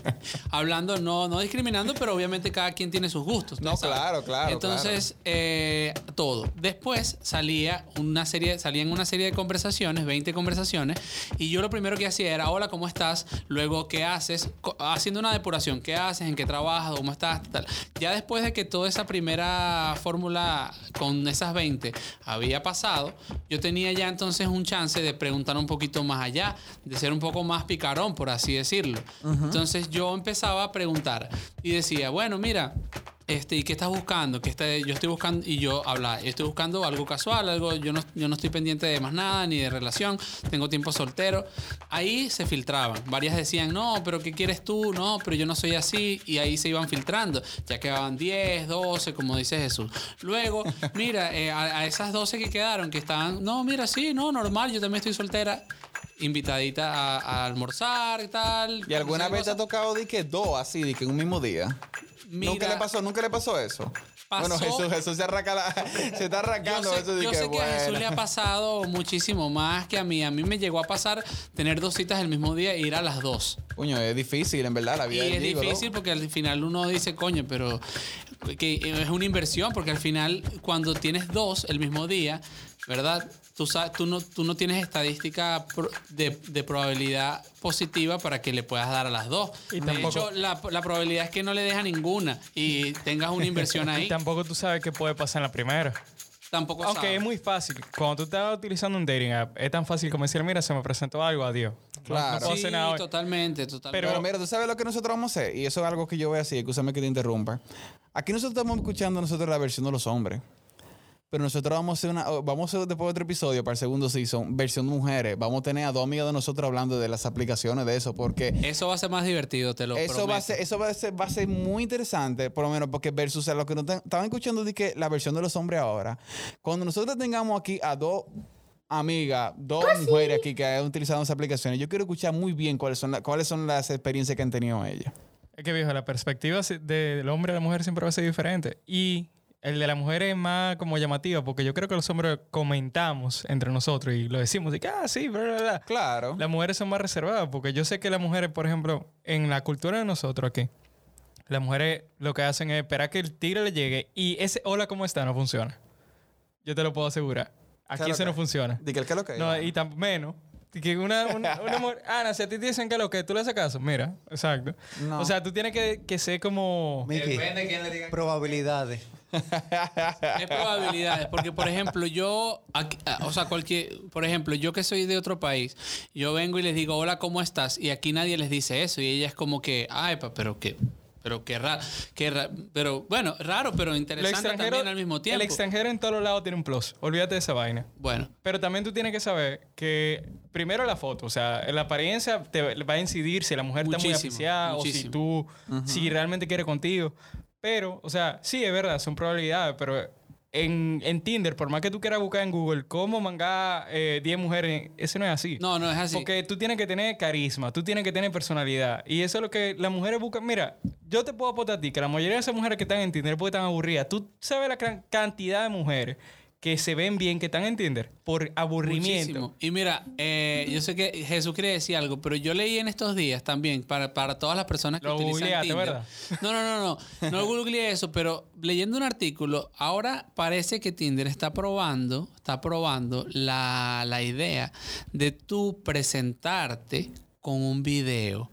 Hablando, no, no discriminando, pero obviamente cada quien tiene sus gustos. No, ¿sabes? claro, claro, Entonces, eh, todo. Después salía una serie, salían una serie de conversaciones, 20 conversaciones, y yo lo primero que hacía era, hola, ¿cómo estás? Luego, ¿qué haces? Haciendo una depuración, ¿qué haces? ¿En qué trabajas? ¿Cómo estás? Tal. Ya después de que toda esa primera fórmula con esas 20 había pasado, yo tenía ya entonces un chance de preguntar un poquito más allá, de ser un poco más picarón, por así decirlo. Entonces yo empezaba a preguntar y decía, bueno, mira, este, ¿y qué estás buscando? ¿Qué está, yo estoy buscando, y yo hablaba, yo estoy buscando algo casual, algo, yo no, yo no estoy pendiente de más nada, ni de relación, tengo tiempo soltero. Ahí se filtraban. Varias decían, no, pero ¿qué quieres tú? No, pero yo no soy así. Y ahí se iban filtrando. Ya quedaban 10, 12, como dice Jesús. Luego, mira, eh, a, a esas 12 que quedaron, que estaban, no, mira, sí, no, normal, yo también estoy soltera. Invitadita a, a almorzar y tal. ¿Y alguna vez te ha tocado de que dos así, de que en un mismo día? Mira, ¿Nunca le pasó? ¿Nunca le pasó eso? Pasó- Bueno, Jesús, Jesús se, arranca la- se está Yo arrancando sé, eso de yo que sé que a Jesús le ha pasado muchísimo más que a mí. A mí me llegó a pasar tener dos citas el mismo día e ir a las dos. Coño, es difícil, en verdad, la Y vida es del gigolo. difícil porque al final uno dice, coño, pero que es una inversión porque al final cuando tienes dos el mismo día, ¿verdad? Tú, sa- tú, no, tú no tienes estadística de, de probabilidad positiva para que le puedas dar a las dos. Y de tampoco- hecho, la, la probabilidad es que no le deja ninguna y tengas una inversión ahí. Y tampoco tú sabes qué puede pasar en la primera. Tampoco Aunque sabes. es muy fácil. Cuando tú estás utilizando un dating app, es tan fácil como decir, mira, se me presentó algo, adiós. No- No, Claro. puedo Sí, nada totalmente, totalmente. Pero, mira, tú sabes lo que nosotros vamos a hacer, y eso es algo que yo voy a decir, escúchame que te interrumpa. Aquí nosotros estamos escuchando nosotros la versión de los hombres. Pero nosotros vamos a hacer una, vamos a hacer después de otro episodio para el segundo season, versión de mujeres. Vamos a tener a dos amigas de nosotros hablando de las aplicaciones de eso, porque Eso va a ser más divertido, te lo eso prometo. va a ser, eso va a ser, va a ser muy interesante, por lo menos, porque versus a lo que no te- estaban escuchando de que la versión de los hombres ahora, cuando nosotros tengamos aquí a dos amigas, dos mujeres aquí que han utilizado esas aplicaciones, yo quiero escuchar muy bien cuáles son, la- cuáles son las experiencias que han tenido ellas. Es que, viejo, la perspectiva del hombre a la mujer siempre va a ser diferente. Y el de la mujer es más como llamativa, porque yo creo que los hombres comentamos entre nosotros y lo decimos, de que, ah, sí, bla, bla, bla. Claro. Las mujeres son más reservadas, porque yo sé que las mujeres, por ejemplo, en la cultura de nosotros aquí, las mujeres lo que hacen es esperar que el tigre le llegue y ese hola, ¿cómo está? No funciona. Yo te lo puedo asegurar. Aquí eso no funciona. Di que el que lo que No, y tan menos. Que una, una, una mujer, Ana, si a ti te dicen que lo que tú le haces caso, mira, exacto. No. O sea, tú tienes que, que ser como. Miki, Depende quién le diga. probabilidades. Es probabilidades, porque por ejemplo, yo, aquí- ah, o sea, cualquier, por ejemplo, yo que soy de otro país, yo vengo y les digo, hola, ¿cómo estás? Y aquí nadie les dice eso, y ella es como que, ay, pa, pero qué, pero qué raro, qué ra- pero bueno, raro, pero interesante también al mismo tiempo. el extranjero en todos lados tiene un plus. Olvídate de esa vaina. Bueno, Pero también tú tienes que saber que primero la foto, o sea, la apariencia te va a incidir si la mujer está muy apreciada o si tú, si realmente quiere contigo. Pero, o sea, sí, es verdad, son probabilidades, pero en, en Tinder, por más que tú quieras buscar en Google cómo mangar eh, 10 mujeres, eso no es así. no, no es así. Porque tú tienes que tener carisma, tú tienes que tener personalidad. Y eso es lo que las mujeres buscan. Mira, yo te puedo apostar a ti que la mayoría de esas mujeres que están en Tinder porque están aburridas. Tú sabes la gran cantidad de mujeres que se ven bien, que están en Tinder por aburrimiento. Muchísimo. Y mira, eh, yo sé que Jesús quiere decir algo, pero yo leí en estos días también, para, para todas las personas que Lo utilizan googleaste, Tinder. ¿verdad? No, no, no, no. No googleé eso, pero leyendo un artículo, ahora parece que Tinder está probando, está probando la, la idea de tú presentarte con un video.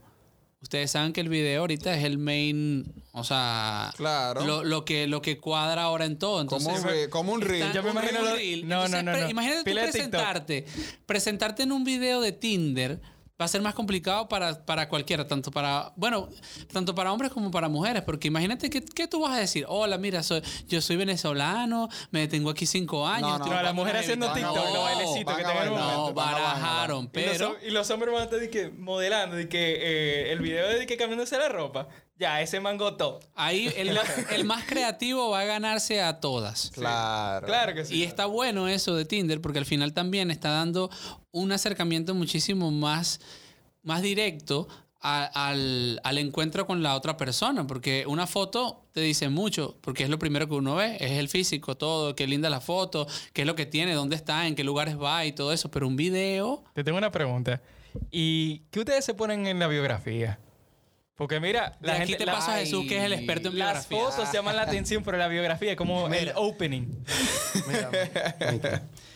Ustedes saben que el video ahorita es el main, o sea, Claro. lo, lo que, lo que cuadra ahora en todo. Como Entonces, un reel, como un reel. Yo me un imagino lo- reel. no, no, no. Imagínate tú TikTok. presentarte, presentarte en un video de Tinder va a ser más complicado para, para cualquiera, tanto para, bueno, tanto para hombres como para mujeres, porque imagínate que, que tú vas a decir, hola, mira, soy, yo soy venezolano, me tengo aquí cinco años. No, estoy No, la mujer haciendo jevita". TikTok, No, los bailecitos que tengan en un. No, barajaron, Y los, pero... y los hombres van a estar de que, modelando, de que eh, el video de que cambiándose la ropa, ya, ese mango todo. Ahí el, el más creativo va a ganarse a todas. Claro. Claro que sí. Y está bueno eso de Tinder porque al final también está dando un acercamiento muchísimo más, más directo a- al, al encuentro con la otra persona. Porque una foto te dice mucho, porque es lo primero que uno ve, es el físico, todo, qué linda la foto, qué es lo que tiene, dónde está, en qué lugares va y todo eso. Pero un video... Te tengo una pregunta. ¿Y qué ustedes se ponen en la biografía? Porque mira, De aquí te la- paso a Jesús, que es el experto en Las biografía. fotos llaman la atención, pero la biografía es como el Mira. opening. Mira, Miki,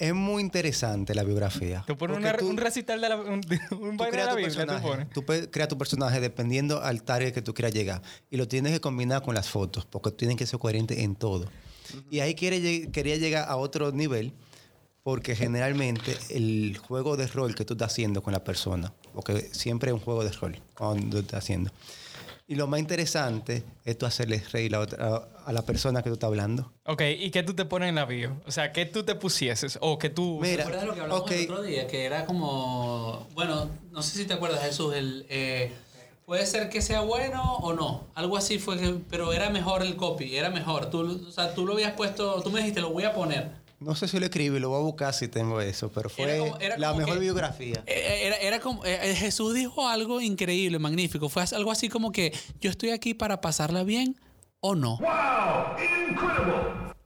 Es muy interesante la biografía. Tú pones porque una- tú- un recital de la, un, un tú de creas la tu Biblia, tú pones. Crear tu personaje dependiendo al target que tú quieras llegar. Y lo tienes que combinar con las fotos, porque tienen que ser coherentes en todo. Y ahí quiere, quería llegar a otro nivel, porque generalmente el juego de rol que tú estás haciendo con la persona, porque siempre es un juego de rol cuando estás haciendo. Y lo más interesante es tú hacerle reír a, otra- a la persona que tú estás hablando. Ok, ¿y qué tú te pones en la bio? O sea, ¿qué tú te pusieses? O que tú... Mira, ¿Te acuerdas lo que hablamos el otro día? Que era como. Bueno, no sé si te acuerdas, Jesús. El, eh, puede ser que sea bueno o no. Algo así fue, que- pero era mejor el copy, era mejor. Tú, o sea, tú lo habías puesto, tú me dijiste, lo voy a poner. No sé si lo escribí, lo voy a buscar si tengo eso, pero fue Era como- era la mejor que- biografía. Eh, Era, era como. eh, Jesús dijo algo increíble, magnífico. Fue algo así como que yo estoy aquí para pasarla bien o no.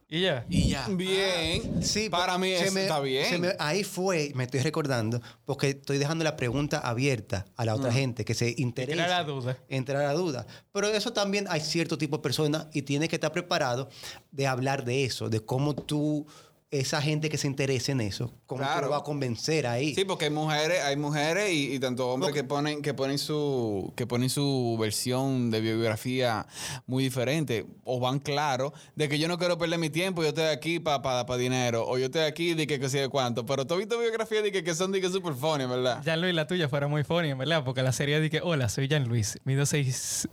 Y ya. Y ya. Bien. Sí, para mí se me- está bien. se me- ahí fue, me estoy recordando, porque estoy dejando la pregunta abierta a la otra gente que se interesa. crea la duda. Entrar a la duda. Pero eso también hay cierto tipo de personas y tienes que estar preparado de hablar de eso, de cómo tú esa gente que se interese en eso, ¿cómo Claro. lo vas a convencer ahí? Sí, porque hay mujeres, hay mujeres y, y tanto hombres que ponen, que ponen su, que ponen su versión de biografía muy diferente. O van claro de que yo no quiero perder mi tiempo, yo estoy aquí para pa, dinero. O yo estoy aquí de que, que sé de cuánto. Pero tú has visto biografías de que, que son de que super funny, ¿verdad? Jean Luis, la tuya fuera muy funny, ¿verdad? Porque la serie de que, hola, soy Jean Luis, mido 6...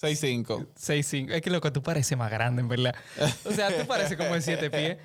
6'5". 6'5". Es que loco, tú pareces más grande, en verdad. O sea, tú pareces como en 7 pies.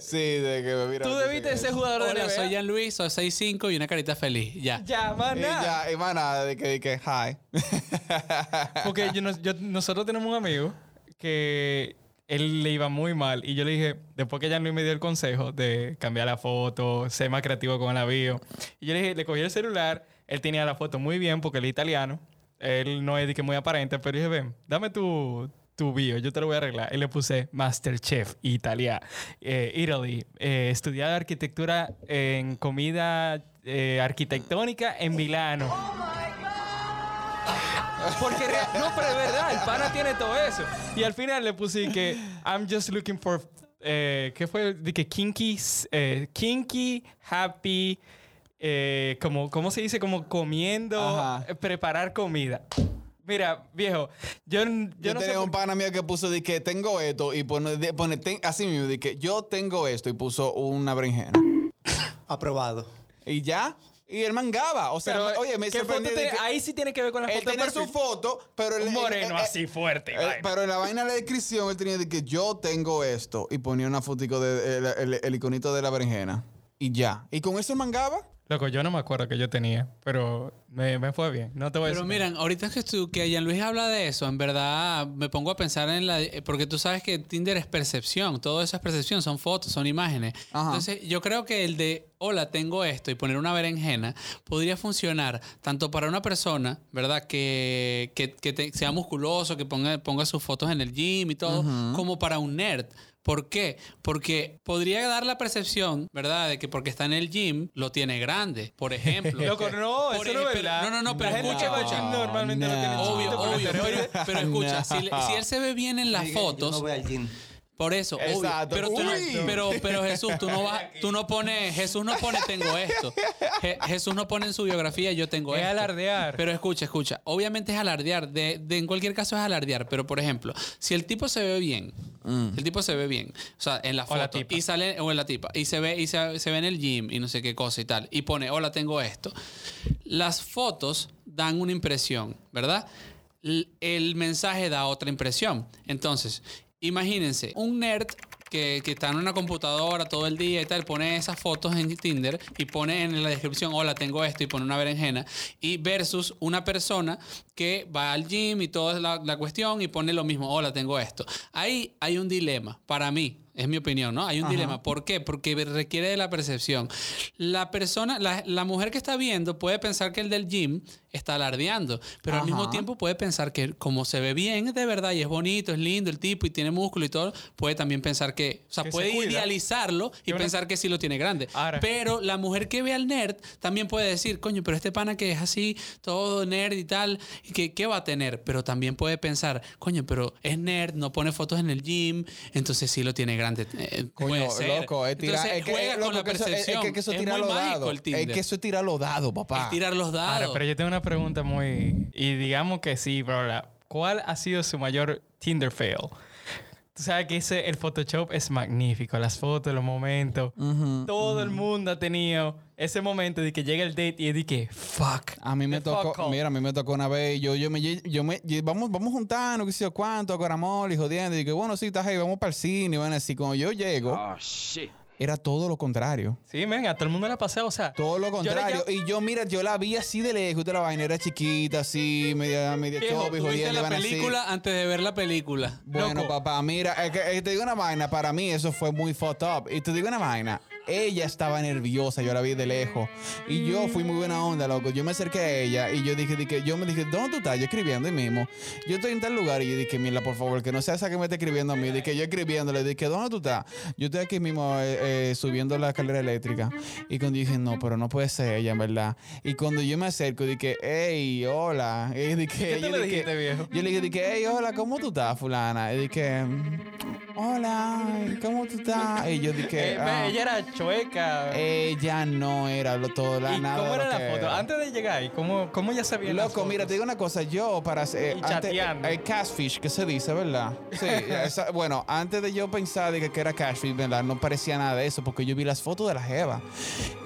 Sí, de que mira. Tú debiste ser jugador de Hola, NBA. soy Jean Luis, soy 6'5 y una carita feliz. Ya. Ya, Y maná. ya, y más nada, de que, de que hi. Porque yo, no- yo- nosotros tenemos un amigo que él le iba muy mal. Y yo le dije, después que Jean Luis me dio el consejo de cambiar la foto, ser más creativo con la bio. Y yo le dije, le cogí el celular. Él tenía la foto muy bien porque él es italiano. Él no es de que muy aparente, pero dije, ven, dame tu, tu bio, yo te lo voy a arreglar. Y le puse Masterchef Italia, eh, Italy, eh, estudiar arquitectura en comida eh, arquitectónica en Milano. Porque rea- no, pero es verdad, el pana tiene todo eso. Y al final le puse que I'm just looking for eh, ¿qué fue? De que kinky eh, kinky happy eh, como ¿cómo se dice? Como comiendo, Ajá. eh, preparar comida. Mira, viejo, yo, yo, Yo, no sé tenía un pana mío que puso de que tengo esto y pone, de- pone ten- así mismo, de que yo tengo esto y puso una berenjena. Aprobado. Y ya. Y él mangaba. O sea, pero, oye, me ¿qué foto sorprendió de te- que ahí sí tiene que ver con la él foto de tenía su foto, pero... el- Un moreno el- el- así fuerte. pero en la vaina de la descripción él tenía de que yo tengo esto y ponía una fotico de el, el- el iconito de la berenjena y ya. Y con eso él mangaba. Loco, yo no me acuerdo que yo tenía, pero me, me fue bien. No te voy a Pero decir. miren, ahorita que, tú, que Jean Luis habla de eso, en verdad me pongo a pensar en la... eh, Porque tú sabes que Tinder es percepción, todo eso es percepción, son fotos, son imágenes. Ajá. Entonces yo creo que el de, hola, tengo esto y poner una berenjena podría funcionar tanto para una persona, ¿verdad? Que, que, que te- sea musculoso, que ponga, ponga sus fotos en el gym y todo, como para un nerd. ¿Por qué? Porque podría dar la percepción, ¿verdad? De que porque está en el gym lo tiene grande, por ejemplo. Loco, no, Por eso no es verdad. No, no, no, pero escucha, gym normalmente lo tiene No. Obvio, chiquito por obvio. Pero, pero escucha, si, le- No. si él se ve bien en las fotos, Yo no voy al gym. Por eso, obvio. Pero, tú no- pero, pero Jesús, tú no vas, tú no pones, Jesús no pone tengo esto. Je- Jesús no pone en su biografía yo tengo Es esto. alardear. Pero escucha, escucha. Obviamente es alardear. De, de- en cualquier caso es alardear. Pero por ejemplo, si el tipo se ve bien, el tipo se ve bien, o sea, en la O la foto tipa. y sale o en la tipa y se ve y se, se ve en el gym y no sé qué cosa y tal y pone hola tengo esto. Las fotos dan una impresión, ¿verdad? El mensaje da otra impresión. Entonces, imagínense, un nerd que, está en una computadora todo el día y tal, pone esas fotos en Tinder y pone en la descripción, hola, tengo esto y pone una berenjena, y versus una persona que va al gym y toda la, la cuestión y pone lo mismo, hola, tengo esto. Ahí hay un dilema, para mí, es mi opinión, ¿no? Hay un dilema. ¿Por qué? Porque requiere de la percepción. La persona, la, la mujer que está viendo puede pensar que el del gym está alardeando, pero al mismo Ajá. tiempo puede pensar que como se ve bien de verdad y es bonito, es lindo el tipo y tiene músculo y todo, puede también pensar que, o sea, Que se puede cuida. idealizarlo y pensar que sí lo tiene grande. Ahora- Pero la mujer que ve al nerd también puede decir, coño, pero este pana que es así, todo nerd y tal, ¿y ¿qué, qué va a tener? Pero también puede pensar, coño, pero es nerd, no pone fotos en el gym, entonces sí lo tiene grande. Eh, Coño, puede ser. loco, es tirar. Entonces Es que, juega loco, con la que eso- es- percepción. Es que eso Es tira muy los dados. el Es Tinder. que eso tira los dados, papá. Es tirar los dados. Ahora, pero yo tengo una pregunta muy... Y digamos que sí, bro. la- ¿Cuál ha sido su mayor Tinder fail? Tú sabes que ese, el Photoshop es magnífico. Las fotos, los momentos. Todo el mundo ha tenido ese momento de que llega el date y es de que, fuck. A mí me tocó, mira, a mí me tocó una vez, yo, yo me, yo me, yo- vamos, vamos juntando, qué sé yo cuánto, con amor y jodiendo, y que bueno, sí, estás ahí, vamos para el cine, y bueno, así, cuando yo llego, Oh shit. Era todo lo contrario. Sí, venga, a todo el mundo le ha pasado. O sea, Todo lo yo le contrario. Y yo, mira, yo la vi así de lejos, de la vaina era chiquita, así, media, media Viejo, jodiendo, y la así. película antes de ver la película. Bueno, Loco. papá, mira, es que te digo una vaina, para mí eso fue muy fucked up. Y te digo una vaina, ella estaba nerviosa, yo la vi de lejos. Y yo fui muy buena onda, loco. Yo me acerqué a ella y yo dije, dije yo me dije, ¿dónde tú estás? Yo escribiendo ahí mismo. Yo estoy en tal lugar y yo dije, mira, por favor, que no sea esa que me esté escribiendo a mí. Dije, yo escribiéndole, dije, ¿dónde tú estás? Yo estoy aquí mismo eh, eh, subiendo la escalera eléctrica. Y cuando dije, no, pero no puede ser ella, en verdad. Y cuando yo me acerco, dije, hey, hola. Y dije, ¿Qué tú yo le dijiste, viejo? yo le dije, dije, hey, hola, ¿cómo tú estás, fulana? Y dije, hola, ¿cómo tú estás? Y yo dije, Eh, ah, ella era chueca. ella no era lo todo la ¿Y nada. cómo era la que foto? Antes de llegar ahí, ¿cómo, cómo ya sabía Loco, mira, te digo una cosa. Yo, para hacer. Y antes-. El catfish, que se dice, ¿verdad? Sí. esa- bueno, antes de yo pensar de que, era catfish, ¿verdad? No parecía nada de eso, porque yo vi las fotos de la Jeva.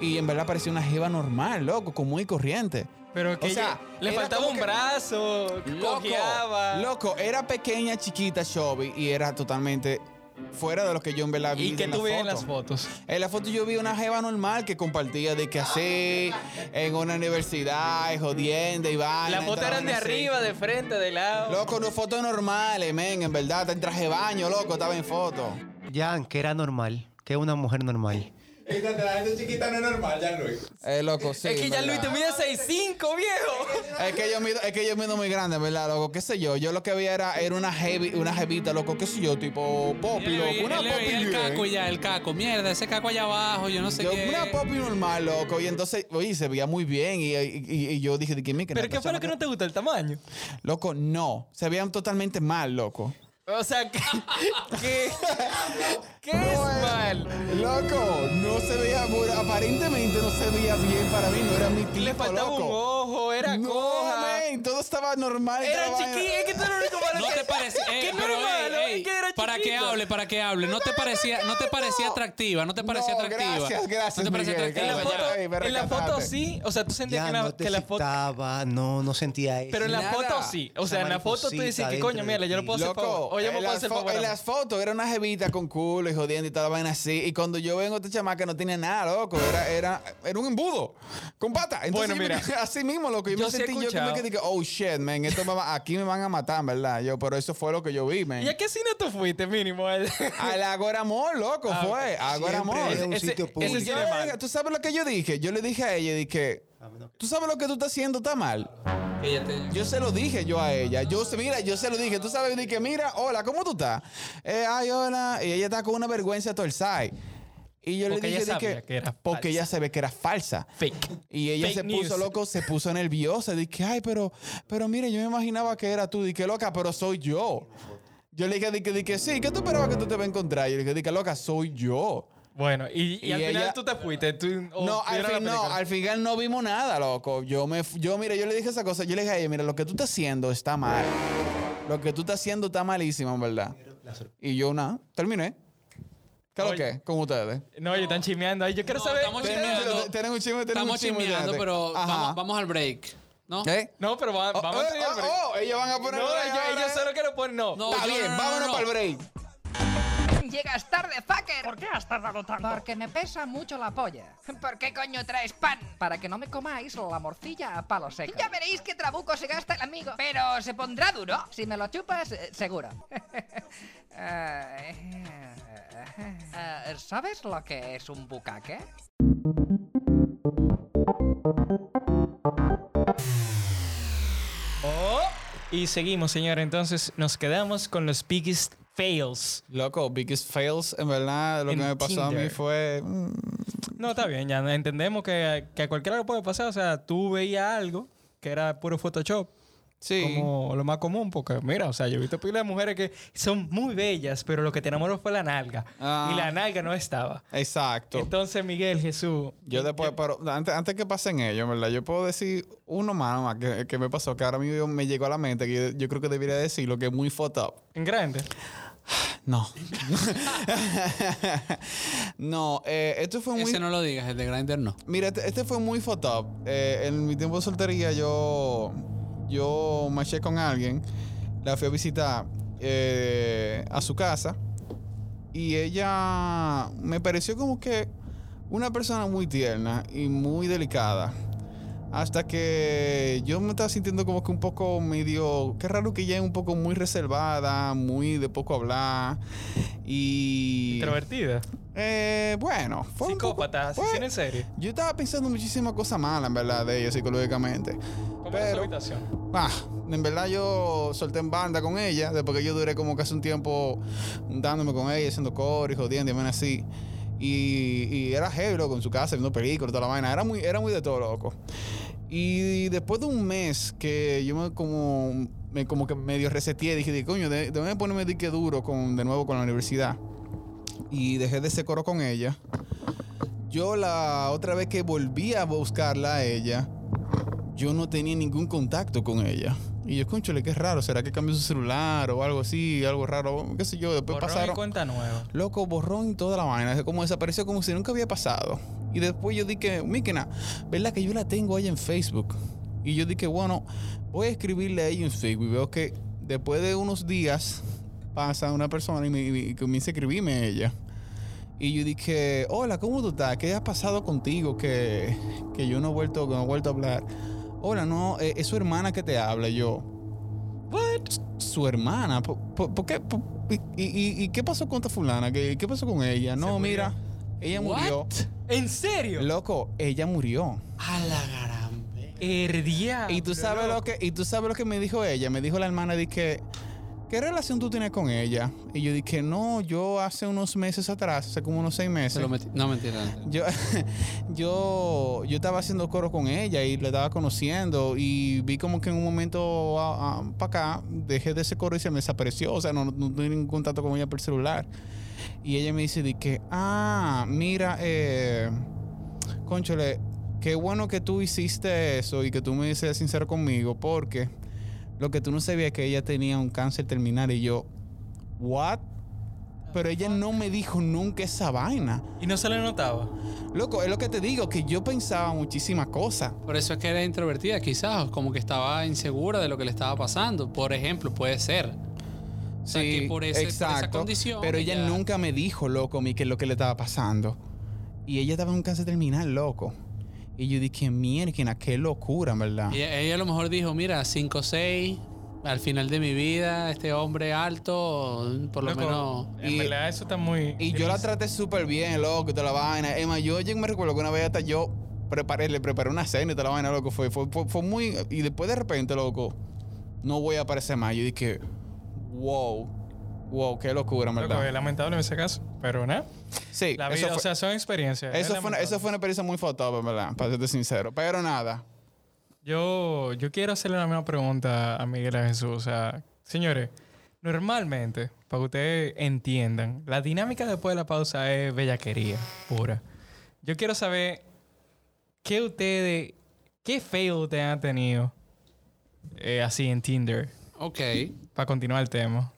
Y en verdad parecía una Jeva normal, loco, común y corriente. Pero que o sea, le faltaba como un que- brazo, Loco, cojeaba. loco, era pequeña, chiquita, chubby, y era totalmente fuera de lo que yo en verdad vi. ¿Y qué en tú ves en las fotos? En la foto yo vi una jeva normal que compartía de que así, en una universidad, jodiendo y vaina. Las fotos eran de así. arriba, de frente, de lado. Loco, no fotos normales, men, en verdad, está en traje de baño, loco, estaba en foto. Jan, que era normal, que es una mujer normal. La gente chiquita no es normal, ya Luis. Eh, loco, sí. es que ya en Luis te mide 6'5, viejo. Es que yo mido, es que yo mido muy grande, ¿verdad, loco? ¿Qué sé yo? Yo lo que vi era, era una heavy, una jevita, loco, qué sé yo, tipo popi, loco. Una popi el caco ya, el caco. Mierda, ese caco allá abajo, yo no sé Yo, qué. una popi normal, loco. Y entonces, oye, se veía muy bien. Y, y- y yo dije, ¿de qué me ¿Pero qué fue lo que no te gusta? ¿El tamaño? Loco, no. Se veían totalmente mal, loco. O sea, ¿qué, qué, qué es mal? Loco, no se veía, bueno, aparentemente no se veía bien para mí, no era mi tipo, Le faltaba loco. un ojo, era no, coja. men, todo estaba normal. Era chiquito, es que tú eres el único malo No que- te parecía, eh, que ey, Es que era para que chiquito. hable, para que hable, no te parecía, no te parecía atractiva, no te parecía No, atractiva. gracias, gracias, No te parecía Miguel, En la atractiva. foto, me en la foto rescataste. sí, o sea, tú sentías Ya que, la, no te que la foto... excitaba, no, no sentía eso. Pero en la Nada. foto sí. O sea, Esa en la foto tú dices que coño, dentro de mira, yo no ti. puedo hacer Loco, favor. O yo me en, puedo las hacer fo- favor. en las fotos era una jevita con culo y jodiendo y toda la vaina así. Y cuando yo vengo, esta chamaca no tenía nada, loco. Era, era, era un embudo con pata. Entonces, Bueno, yo me mira. quedé así mismo, loco. Yo, Yo me sí he sentí yo que me escuchado. quedé que, oh shit, man, esto me va- aquí me van a matar, ¿verdad? Yo, pero eso fue lo que yo vi, man. ¿Y a qué cine tú fuiste, mínimo? Al Agora Amor, loco, Ah, fue. Agora Amor. es un sitio ese público. Yo ¿Tú sabes lo que yo dije? Yo le dije a ella, dije, ¿tú sabes lo que tú estás haciendo está mal? Yo se lo dije yo a ella. Yo, se- mira, yo se lo dije. Tú sabes, dije, mira, hola, ¿cómo tú estás? Eh, ay, hola. Y ella está con una vergüenza torsai. Y yo Porque le ella dije, sabía que era porque ella se ve que era falsa. Fake. Y ella Fake se puso loco, se puso nerviosa. Dije, ay, pero, pero mire, yo me imaginaba que era tú. Dije, loca, pero soy yo. Yo le dije, dije, dije, sí, ¿qué tú esperabas que tú te vas a encontrar? Y le dije, dije, loca, soy yo. Bueno, y, y Y al final tú te fuiste. Tú, No, al, fin- no, final no vimos nada, loco. Yo me, yo, mira, yo le dije esa cosa. Yo le dije a ella, mira, lo que tú estás haciendo está mal. Lo que tú estás haciendo está malísimo, en verdad. Y yo, nada, terminé. ¿Qué es lo Oye. que? Con ustedes. No, ellos están chismeando ahí. Yo quiero No, saber. estamos ¿Qué- chismeando. Tienen un chisme, tienen un Estamos chisme. chismeando, pero Ajá. vamos, vamos al break. ¿No? ¿Qué? No, pero va- Oh, vamos a oh, tener el break. oh, oh, ellos van a poner No, el break ellos, ahora. ellos solo quieren poner. No. No, Está yo- bien, no, no, vámonos no. para el break. Llegas tarde, fucker. ¿Por qué has tardado tanto? Porque me pesa mucho la polla. ¿Por qué coño traes pan? Para que no me comáis la morcilla a palo seco. Ya veréis que trabuco se gasta el amigo. Pero se pondrá duro. Si me lo chupas, eh, seguro. Eh, ¿Sabes lo que es un bucaque? Oh. Y seguimos, señor. Entonces nos quedamos con los biggest fails. Loco, biggest fails, en verdad, lo En que me pasó a mí Tinder. fue... mm, No, está bien, ya entendemos que, que a cualquiera le puede pasar. O sea, tú veías algo que era puro Photoshop. Sí. Como lo más común, porque mira, o sea, yo he visto pila de mujeres que son muy bellas, pero lo que te enamoró fue la nalga. Ah. Y la nalga no estaba. Exacto. Entonces, Miguel, Jesús. Yo después, pero antes, antes que pasen ellos, ¿verdad? Yo puedo decir uno más, más que, que me pasó, que ahora mismo me llegó a la mente, que yo, yo creo que debería decirlo, que es muy fucked up. En grande. No. no, eh, esto fue muy... Ese no lo digas, el de Grindr no. Mira, este, este fue muy fucked up. Eh, en mi tiempo de soltería yo, yo marché con alguien, la fui a visitar eh, a su casa y ella me pareció como que una persona muy tierna y muy delicada. Hasta que yo me estaba sintiendo como que un poco medio... Qué raro que ella es un poco muy reservada, muy de poco hablar. Y... Introvertida. Eh, bueno, fue un poco- en serie. yo estaba pensando muchísimas cosas malas, en verdad, de ella psicológicamente. ¿Cómo era su Pero, habitación? ah, en verdad yo solté en banda con ella, después que yo duré como casi un tiempo juntándome con ella, haciendo coro y jodiendo y vaina así. Y, y era heavy, loco, en su casa, viendo películas, toda la vaina. Era muy, era muy de todo, loco. Y después de un mes que yo me como me como que medio reseteé. Dije, dije, coño, de- déjame ponerme dique duro con, de nuevo con la universidad. Y dejé de ese coro con ella. Yo la otra vez que volví a buscarla a ella, yo no tenía ningún contacto con ella. Y yo, conchole, qué raro. ¿Será que cambió su celular o algo así? Algo raro, qué sé yo. Después Borrón y pasaron... cuenta nueva. Loco, borrón y toda la vaina. Como desapareció como si nunca había pasado. Y después yo dije, Míquena, ¿verdad que yo la tengo ahí en Facebook? Y yo dije, bueno, voy a escribirle a ella en Facebook. Y veo que después de unos días pasa una persona y, me, y comienza a escribirme a ella. Y yo dije, hola, ¿cómo tú estás? ¿Qué ha pasado contigo? Que, que yo no he vuelto, no he vuelto a hablar. Hola, no, eh, es su hermana que te habla. Y yo, ¿what? Su hermana. ¿Por, por- por qué? Por- y, y- y qué pasó con esta fulana? ¿Qué, qué pasó con ella? No, mira, ella murió. ¿En serio? Loco, ella murió. A la garambe. Herdia. Y tú sabes lo que, y tú sabes lo que me dijo ella. Me dijo la hermana, dije, ¿qué relación tú tienes con ella? Y yo dije, no, yo hace unos meses atrás, hace como unos seis meses. Se lo metí. No, mentira. Yo, yo, yo estaba haciendo coro con ella y la estaba conociendo y vi como que en un momento para acá dejé de ese coro y se me desapareció. O sea, no, no, tuve ningún contacto con ella por celular. Y ella me dice que, ah, mira, eh, conchole, qué bueno que tú hiciste eso y que tú me dices sincero conmigo porque lo que tú no sabías es que ella tenía un cáncer terminal y yo, what? Pero ella no me dijo nunca esa vaina. Y no se le notaba. Loco, es lo que te digo, que yo pensaba muchísimas cosas. Por eso es que era introvertida, quizás, como que estaba insegura de lo que le estaba pasando. Por ejemplo, puede ser. O sea, que por, ese- por esa condición. Pero ella ella- nunca me dijo, loco, a mí qué es lo que le estaba pasando. Y ella estaba en un cáncer terminal, loco. Y yo dije, mierda, qué locura, en ¿verdad? Ella, ella a lo mejor dijo, mira, 5 o 6, al final de mi vida, este hombre alto, por lo Loco, menos... En Y- verdad, eso está muy. Y yo la traté súper bien, loco, toda la vaina. Emma, yo, yo me recuerdo que una vez hasta yo preparé, le preparé una cena y toda la vaina, loco. Fue, fue, fue, fue muy. Y después de repente, loco, no voy a aparecer más. Yo dije, wow, wow, qué locura, Loco, ¿verdad? es lamentable en ese caso. Pero nada. Sí, La eso vida, fue, o sea, son experiencias. es eso, fue una, eso fue una experiencia muy fotógrafa, ¿verdad? Para serte sincero. Pero nada. Yo, yo quiero hacerle la misma pregunta a Miguel a Jesús. O sea, señores, normalmente, para que ustedes entiendan, la dinámica después de la pausa es bellaquería pura. Yo quiero saber qué ustedes, qué fail ustedes han tenido eh, así en Tinder, Ok. para continuar el tema.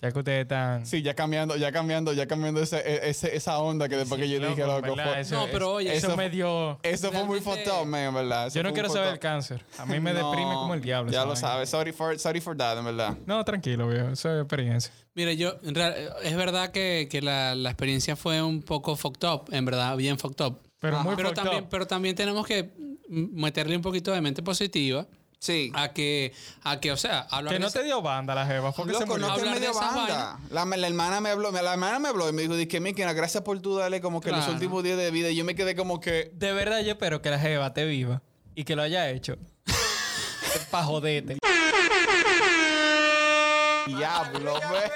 Ya que ustedes están... Sí, ya cambiando, ya cambiando, ya cambiando ese, e, ese- esa onda que después que yo dije, Loco, loco, ¿verdad? fue- Eso- No, pero oye, eso, eso- me dio... eso fue muy Realmente- foto, man, en ¿verdad? Eso Yo no quiero saber el cáncer. A mí me deprime como el diablo. Ya esa lo sabes. Sorry for, sorry for that, en verdad. No, tranquilo, viejo. Eso es experiencia. Mira, yo, en real- es verdad que, que la, la experiencia fue un poco fucked up, en verdad, bien fucked up. Pero muy pero fucked también, up. pero también tenemos que meterle un poquito de mente positiva Sí. a que, a que o sea, hablar Que no esa- te dio banda la jeva. Fue que se Loco, murió. no te Hablar de medio esa banda. La, la hermana me habló, la hermana me habló y me dijo, que Miki, gracias por tú darle como que los últimos días de vida. Y yo me quedé como que, De verdad, yo espero que la jeva te viva y que lo haya hecho. pa' joderte. Diablo, ve.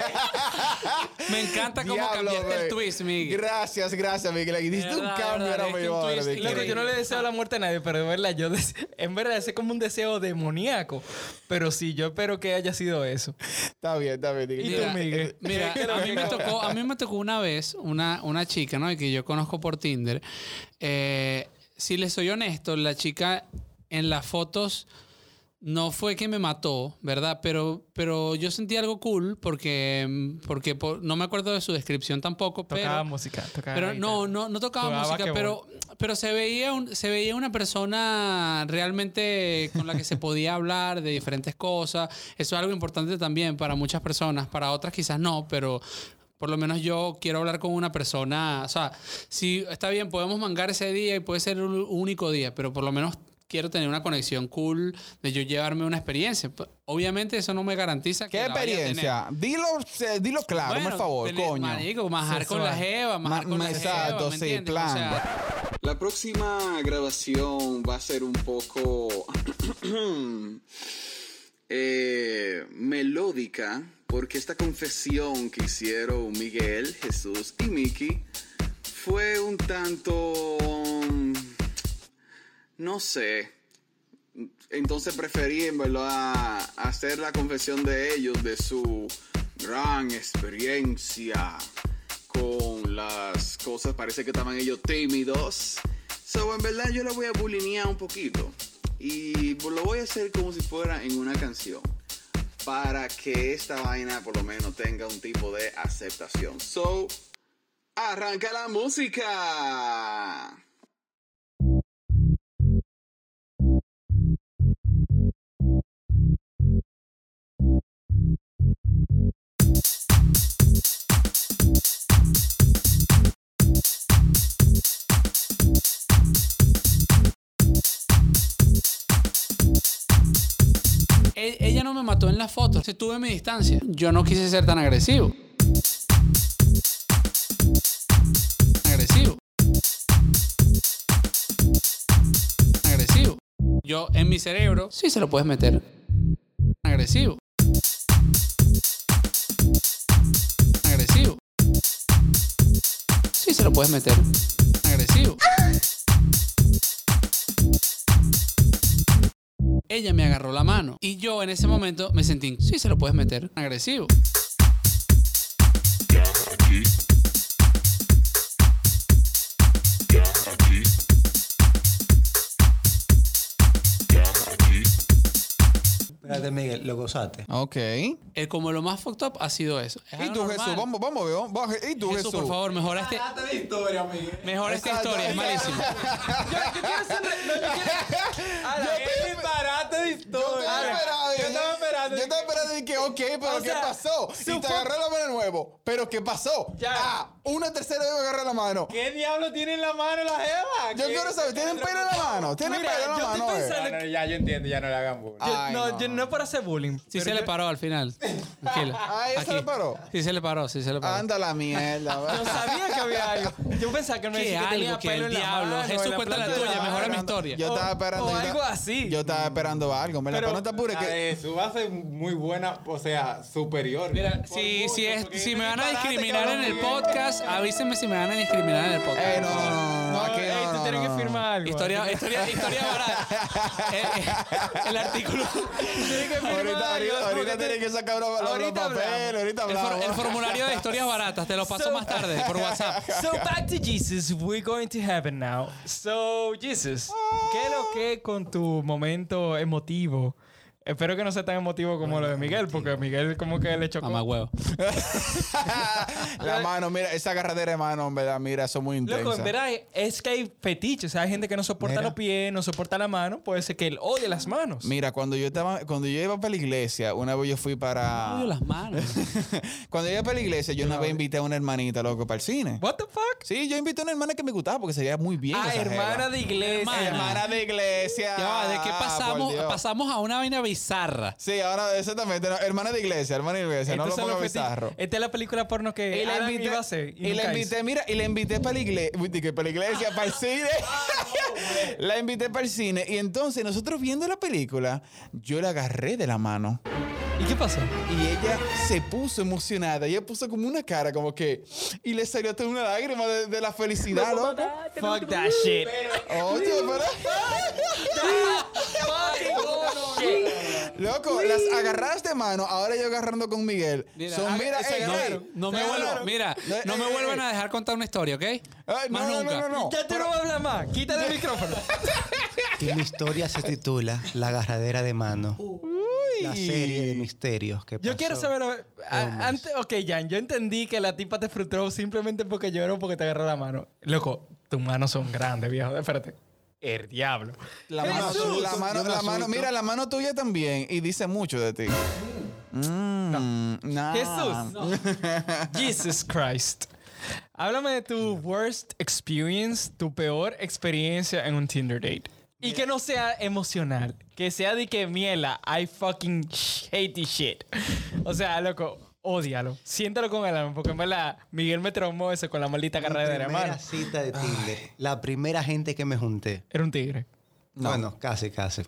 Me encanta cómo Diablo, cambiaste el twist, Miguel. Gracias, gracias, Miguel. Y diste un cambio ahora mismo. Loco, yo no le deseo la muerte a nadie, pero de verdad, yo des- en verdad es como un deseo demoníaco. Pero sí, yo espero que haya sido eso. Está bien, está bien. ¿Y Mira, tú, Miguel? Mira, a mí me tocó, a mí me tocó una vez una, una chica, ¿no? Que yo conozco por Tinder. Eh, si les soy honesto, la chica en las fotos no fue que me mató, ¿verdad? Pero, pero yo sentí algo cool porque, porque po- no me acuerdo de su descripción tampoco, Tocaba pero... música. Tocaba Pero no, no, no tocaba Jugaba música, pero, pero se veía un- se veía una persona realmente con la que se podía hablar de diferentes cosas. Eso es algo importante también para muchas personas, para otras quizás no, pero por lo menos yo quiero hablar con una persona. O sea, si está bien, podemos mangar ese día y puede ser un único día, pero por lo menos quiero tener una conexión cool de yo llevarme una experiencia. Obviamente eso no me garantiza que ¿Qué la vaya a tener. experiencia? Dilo, eh, dilo claro, Bueno, por favor, tener- coño. Marico, majar con la jeva, majar Ma- con la exacto, jeva, ¿me sí? O plan. sea, La próxima grabación va a ser un poco eh, melódica porque esta confesión que hicieron Miguel, Jesús y Miki fue un tanto, no sé, Entonces preferí en verdad hacer la confesión de ellos de su gran experiencia con las cosas. Parece que estaban ellos tímidos. So, en verdad yo lo voy a bulinear un poquito. Y lo voy a hacer como si fuera en una canción. Para que esta vaina por lo menos tenga un tipo de aceptación. So, arranca la música. En la foto, se tuve mi distancia. Yo no quise ser tan agresivo. Agresivo. Agresivo. Yo en mi cerebro sí se lo puedes meter. Agresivo. Agresivo. Sí se lo puedes meter. Agresivo. Ella me agarró la mano. Y yo en ese momento me sentí, sí se lo puedes meter, agresivo. Espérate, Miguel, lo gozaste. Ok. Eh, como lo más fucked up ha sido eso. Es ¿Y tú, normal. Jesús? Vamos, vamos, vamos. vamos. ¿Y tú, Jesús, Jesús? por favor, mejora este, de historia, Miguel. mejora esta historia, es malísimo. Yo, yo quiero ser. No, yo quiero. Ala, ¡Qué disparate de Yo historia! estaba esperando. Yo estaba esperando. Yo estaba esperando y que, ok, pero O ¿qué sea, pasó? Y te agarré la mano de nuevo. ¿Pero qué pasó? Ya. Ah, una tercera vez me agarré la mano. ¿Qué diablo tiene en la mano la jeva? Yo ¿Qué- quiero saber, ¿tienen pelo en la mano? ¿Tienen Mira, pelo en yo la estoy mano? eh? pensando- No, no, ya yo entiendo, ya no le hagan bullying. Yo- Ay, no, no. yo no es para hacer bullying. Sí se le paró al final. Tranquila. Ah, ¿ella se Aquí. le paró? Sí se le paró, sí se le paró. Anda la mierda. Yo sabía que había algo. Yo pensaba que me ¿Qué decía que tenía algo? ¿Qué pelo el en la diablo? mano, Jesús, en la cuenta la planta de tuya, la mejora mi mano. historia. Yo estaba O- esperando. o algo así. Yo estaba esperando algo. Me la Pero- pero no te apures La que. de su base muy buena, o sea, superior. Mira, Por si, es, porque si me van a discriminar que en el habló Podcast, avísenme si me van a discriminar en el podcast. Eh, no, no, no, no, aquí Ey, no, tú no, no, que no. firmar algo. Historia, historia, historia barata. Eh, eh, el artículo. Que firmar Ahorita, algo, ahorita, ahorita tienes que sacar los, los- los Ahorita hablamos. papeles. Ahorita El, for- hablamos. el formulario de historias baratas, te lo paso So- más tarde por WhatsApp. So back to Jesus, we're going to heaven now. So Jesus, ¿qué es lo que con tu momento emotivo? Espero que no sea tan emotivo como lo de Miguel, porque Miguel como que le chocó. Mamá huevo. la mano, mira, esa agarradera de mano, en verdad, mira, son muy intensas. Loco, en verdad es que hay fetiches. O sea, hay gente que no soporta Mira. los pies, no soporta la mano. Puede ser que él odie las manos. Mira, cuando yo estaba, cuando yo iba para la iglesia, una vez yo fui para. Odio las manos. cuando yo iba para la iglesia, yo una vez invité a una hermanita, loco, para el cine. What the fuck? Sí, yo invité a una hermana que me gustaba porque sería muy bien. Ah, hermana jeva. de iglesia. Hermana. Hermana de iglesia. Ya va, ¿de qué Ah, pasamos? Pasamos a una vaina bizarra. Sí, ahora exactamente. no, hermana de iglesia, hermana de iglesia. no lo Estos son ponga los fetiches. bizarro. Esta es la película porno que Y la Adam invité, iba a hacer. Y, y la nunca invité, hizo. mira, y la invité para la iglesia, para la iglesia, para el cine. La invité para el cine. Y entonces, nosotros viendo la película, yo la agarré de la mano. ¿Y qué pasó? Y ella se puso emocionada. Ella puso como una cara, como que. Y le salió hasta una lágrima de, de la felicidad, loco. Fuck that shit. Oye, pero. Loco, las agarradas de mano, ahora yo agarrando con Miguel. son, mira, se ey, agarraron. ey, no me se vuelvan, agarraron. mira, Eh, no me eh, vuelvan eh. a dejar contar una historia, ¿ok? Ay, no, Más no, nunca. no, no, no. Ya tú no hablas más. Quítale el micrófono. Y mi historia se titula La agarradera de mano. La serie de misterios que Yo quiero saber. a- Antes, ok, Jan, yo entendí que la tipa te frustró simplemente porque lloró porque te agarró la mano. Loco, tus manos son grandes, viejo. Espérate. El diablo. La mano, Jesús. la mano, la mano, mira, la mano tuya también. Y dice mucho de ti. Mm, nah. Jesús. Jesus Christ. Háblame de tu worst experience, tu peor experiencia en un Tinder date. Y que no sea emocional. Que sea de que miela, I fucking hate this shit. O sea, loco, ódialo. Siéntalo con el alma, porque en verdad Miguel me traumó eso con la maldita Mi carrera de la primera mano. cita de Tinder. La primera gente que me junté. Era un tigre. Bueno, casi, casi.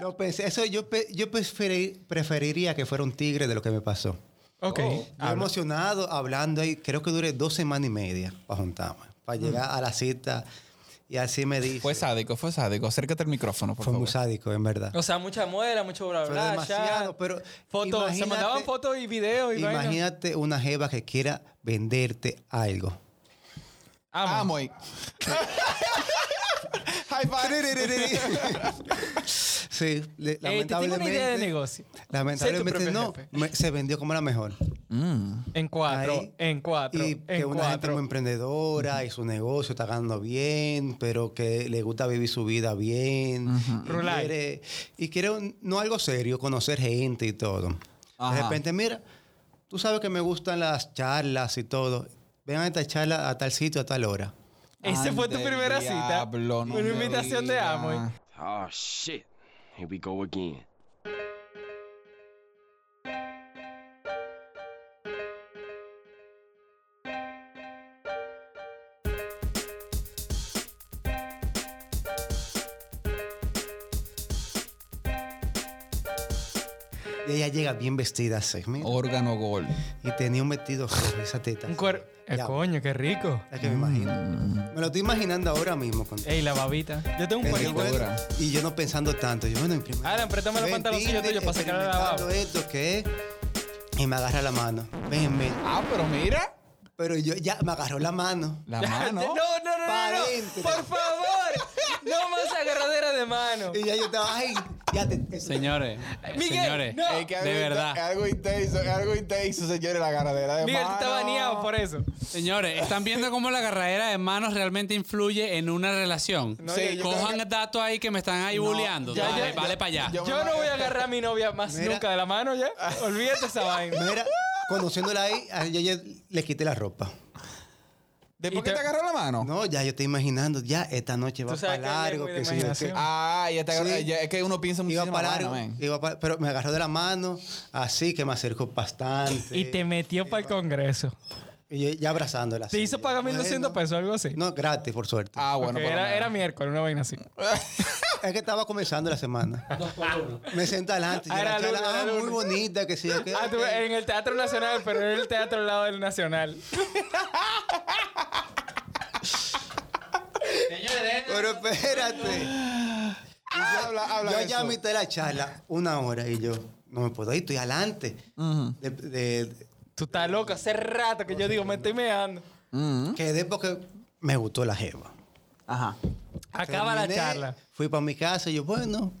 No pensé, eso yo, yo preferi- preferiría que fuera un tigre de lo que me pasó. Ok. Yo emocionado, hablando ahí, creo que duré dos semanas y media para juntarme, para llegar a la cita. Y así me dice. Fue sádico, fue sádico. Acércate al micrófono, por Fue muy favor. sádico, en verdad. O sea, mucha muela, mucho bla, Fue bla, demasiado, chat, pero fotos, se mandaban fotos y videos y vaina. Imagínate una jeva que quiera venderte algo. Amo. Amoy. High five. Sí, le- Eh, te tengo lamentablemente. una idea de negocio. Lamentablemente no, me- se vendió como la mejor. Mm. En cuatro, Ahí. en cuatro, Y que una gente muy emprendedora y su negocio está ganando bien, pero que le gusta vivir su vida bien. y, quiere, y quiere un- no algo serio, conocer gente y todo. Ajá. De repente, mira, tú sabes que me gustan las charlas y todo. Ven a esta charla a tal sitio a tal hora. Esa fue tu primera diablo, cita. no Una invitación de. Amoy. Oh shit. Here we go again. Llega bien vestida mira. Órgano gol. Y tenía un vestido rojo, esa teta. Un así. cuer... Eh, coño, qué rico. Es que me imagino. Me lo estoy imaginando ahora mismo. Con Ey, la babita. Yo tengo un cuerito. y yo no pensando tanto. Yo, bueno, en primer Alan, préstame los pantaloncillos tuyos para sacarle la baba. esto, ¿qué? Y me agarra la mano. Ven, ven. Ah, pero mira. Pero yo ya me agarró la mano. La No, mano. no, no, no, no. Por favor. No más agarradera de mano. Y ya yo estaba ahí. Ya te, Señores, Miguel, señores, no. Es que algo de verdad. Algo intenso, algo intenso, señores, la ganadera de Miguel, tú mano. estás baneado por eso. Señores, ¿están viendo cómo la agarradera de manos realmente influye en una relación? No, Sí, yo- yo Cojan que- datos ahí que me están ahí bulleando. ya, vale, ya, vale para allá. yo- Yo no voy a agarrar a mi novia más Mira. nunca de la mano ya. Olvídate esa vaina. Mira, conociéndola ahí, ella ya le quité la ropa. ¿Después que te- te agarró la mano? No, ya yo estoy imaginando, ya esta noche va para largo. Que sí. Ah, ya te agarró. Sí. ya- es que uno piensa Iba muchísimo. para largo, iba pa- pero me agarró de la mano, así que me acercó bastante. Y te metió para el congreso. Y ya abrazándola. Te así. hizo pagar 1200 Bueno. pesos, algo así. No, gratis, por suerte. Ah, bueno. Lo era, era miércoles, una vaina así. Es que estaba comenzando la semana. Me senté adelante. Ah, era la era ah, muy bonita, que sí. que- Ah, tú, en el Teatro Nacional, pero en el Teatro al lado del Nacional. Pero espérate. Y yo, Habla- habla yo ya mitad la charla, una hora, y yo, no me puedo ir, estoy adelante. De- de- de- Tú estás loco, hace rato que yo digo, me estoy meando. Mm. quedé porque me gustó la jeva. Ajá. Acaba la charla. Fui para mi casa y yo, bueno,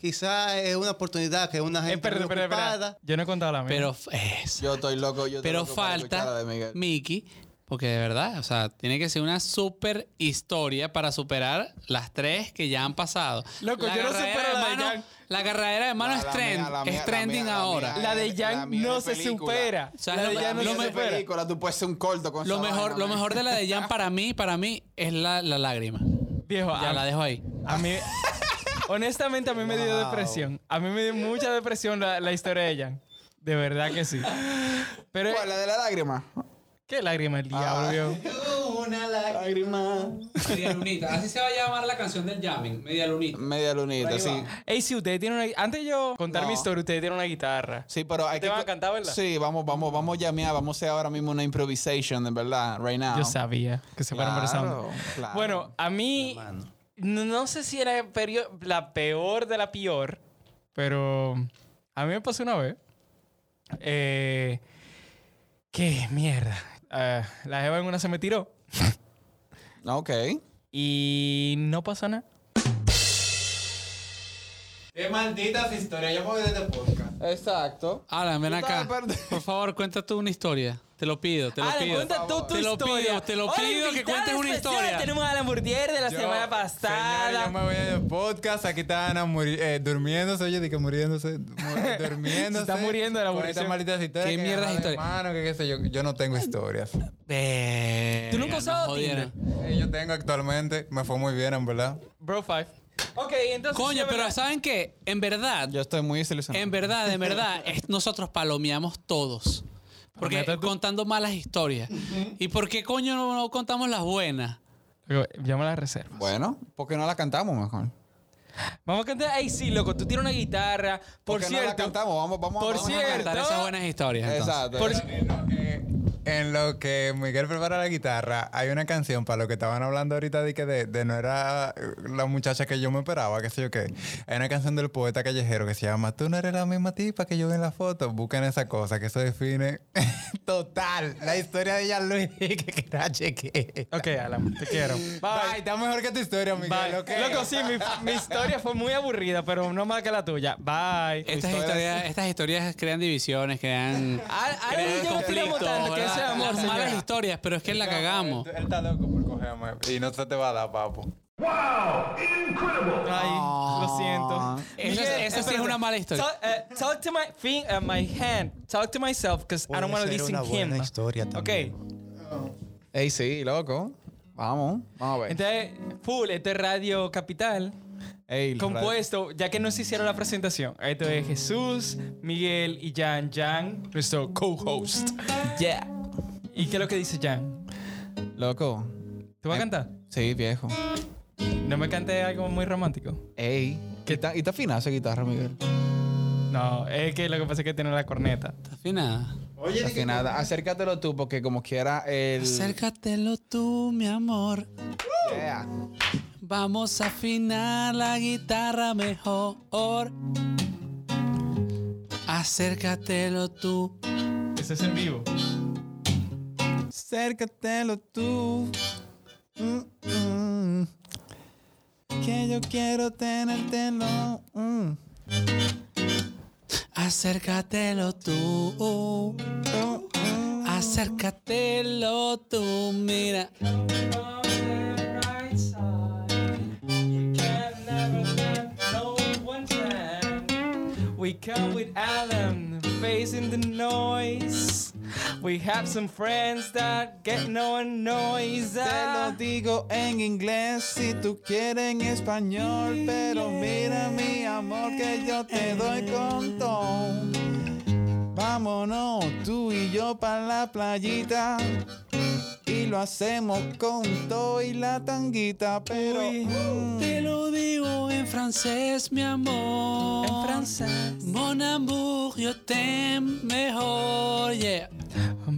quizás es una oportunidad que una Eh, gente espera. Yo no he contado la mía. Pero. Yo estoy loco. Yo estoy Pero loco falta de Miguel. Mickey, porque de verdad, o sea, tiene que ser una super historia para superar las tres que ya han pasado. Loco, yo no supero la de Jan. La agarradera de mano La- es, la trend, mía, la mía, es la trending mía, la ahora. mía. la de la Jan no de se película. supera. O sea, la lo de Jan no se supera. película, tú puedes hacer un corto con Lo mejor, vaina, lo mejor de la de Jan para mí, para mí, es la, la lágrima. Viejo, Ya a, la dejo ahí. a mí... Honestamente, a mí me dio depresión. A mí me dio mucha depresión la, la historia de Jan. De verdad que sí. Pero... ¿Cuál? La de la lágrima. ¿Qué lágrima el diablo, viejo? Una lágrima. Media lunita. Así se va a llamar la canción del jamming. Media lunita. Media lunita, sí. Ey, si ustedes tienen una... Antes de yo contar No. mi historia, ustedes tienen una guitarra. Sí, pero hay ¿Te que. van a cantar, verdad? Sí, vamos, vamos, vamos a llamear. Vamos a hacer ahora mismo una improvisation, en verdad, right now. Yo sabía que se onda. Claro, claro. Bueno, a mí... No, no sé si era la peor de la peor, pero a mí me pasó una vez. Eh, ¿Qué mierda? Ah, la Eva en una se me tiró Ok. y no pasó nada. Qué malditas historias. Yo me voy de este podcast. Exacto. Alan, ven acá. Por favor, cuenta tú una historia. Te lo pido, te lo Alan, pido. cuenta tú tu te lo historia. pido, te lo pido que cuentes una especial, historia. Tenemos a Alan Burdier de la Yo- semana Señor, pasada. yo me voy del podcast. Aquí está Ana muri- eh, durmiéndose. Oye, di que muriéndose. mu- durmiéndose. Se está muriendo de la Con estas aburrición. malditas historias. ¿Qué que mierdas me historias? Mano, que qué sé yo. Yo no tengo historias. ¿Tú nunca has usado. Tinder? Sí, yo tengo actualmente. Me fue muy bien, en verdad. Bro Five. Ok, entonces... Coño, pero verdad. ¿saben qué? En verdad, Yo estoy muy desilusionado. en verdad, en verdad, es- nosotros palomeamos todos. Porque tú. contando malas historias. ¿Y por qué coño no, no contamos las buenas? Yo me la reservo. Bueno, ¿por qué no la cantamos mejor? Vamos a cantar. Ay, sí, loco, tú tienes una guitarra. Por ¿Por qué no la cierto. cantamos? Vamos, vamos, por vamos a cierto, Contar esas buenas historias. entonces. Exacto. por- Eh, no, eh, en lo que Miguel prepara la guitarra, hay una canción para lo que estaban hablando ahorita de que de, de no era la muchacha que yo me esperaba, qué sé yo qué. Hay una canción del poeta callejero que se llama Tú no eres la misma tipa que yo vi en la foto. Busquen esa cosa, que eso define total la historia de Luis que queda cheque. Ok, Alan, te quiero. Bye. Bye. Está mejor que tu historia, Miguel. Bye. ¿ok? Loco, sí, mi, mi historia fue muy aburrida, pero no más que la tuya. Bye. Estas historias, estas historias crean divisiones, crean, crean conflictos. Las malas historias, pero es que la cagamos. Él, él está loco por cogerme y no se te va a dar, papo. Ay, lo siento. Esa- esa sí es una mala historia. Talk, uh, talk to my thing, uh, my hand. Talk to myself because I don't want to listen una buena him. historia también. Ok. Ey, sí, loco. Vamos, vamos a ver. Entonces, full, este es Radio Capital. Ey, Compuesto, ya que nos hicieron la presentación. Esto es Jesús, Miguel y Jan. Jan, nuestro co-host. Yeah. ¿Y qué es lo que dice Jan? Loco. ¿Te vas a cantar? Sí, viejo. No me cante algo muy romántico. Ey. ¿Qué tal? ¿Y te afinas esa guitarra, Miguel? No, es que lo que pasa es que tiene la corneta. Está afinada. Oye, afinada. Acércatelo tú, porque como quiera el. Acércatelo tú, mi amor. Yeah. Vamos a afinar la guitarra mejor. Acércatelo tú. Eso es en vivo. Acércatelo tú. Mm, mm. Que yo quiero tenértelo. Mm. Acércatelo tú. Acércatelo tú, mira. We come with Alan, facing the noise. We have some friends that get no noise. Te lo digo en inglés si tú quieres en español, pero mira mi amor que yo te doy con todo. Vámonos tú y yo para la playita y lo hacemos con todo y la tanguita, pero mm, Te lo digo en francés, mi amor. En francés. Mon amour, yo te mejor. Yeah.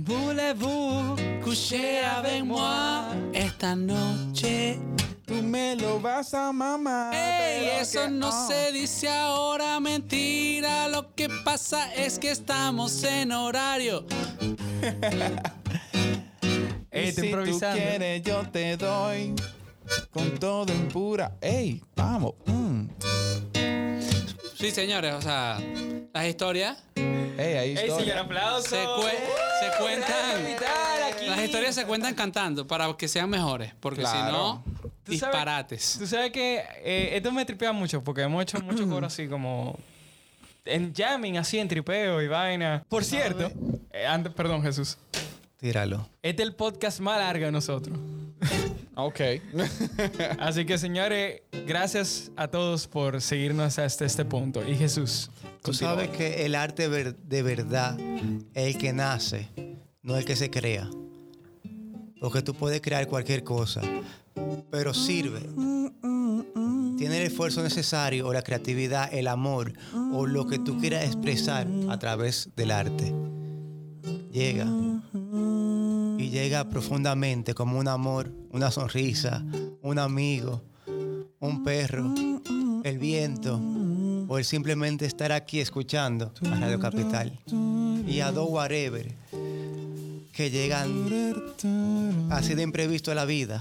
Voulez-vous Coucher avec moi esta noche. tú me lo vas a mamar. Ey, eso que- no se dice ahora, mentira. Lo que pasa es que estamos en horario. Y Ey, está si tú quieres, yo te doy con todo en pura. ¡Ey! ¡Vamos! mm. Sí, señores, o sea, las historias ¡Ey! Ahí Ey, estoy. señor, aplauso. se, cue- se cuentan. Las historias se cuentan cantando para que sean mejores, porque si Claro. no, Tú sabes- disparates. Tú sabes que eh, esto me tripea mucho porque hemos hecho mucho coro así como en jamming, así en tripeo y vaina. Por cierto, eh, ande- perdón Jesús, Tíralo. este es el podcast más largo de nosotros. Ok. Así que señores, gracias a todos por seguirnos hasta este punto. Y Jesús, Tú sabes que el arte de verdad es el que nace, no el que se crea. Porque tú puedes crear cualquier cosa, pero sirve. Tiene el esfuerzo necesario o la creatividad, el amor o lo que tú quieras expresar a través del arte. Llega. Y llega profundamente como un amor, una sonrisa, un amigo, un perro, el viento o el simplemente estar aquí escuchando a Radio Capital y a Do Whatever que llegan así de imprevisto a la vida.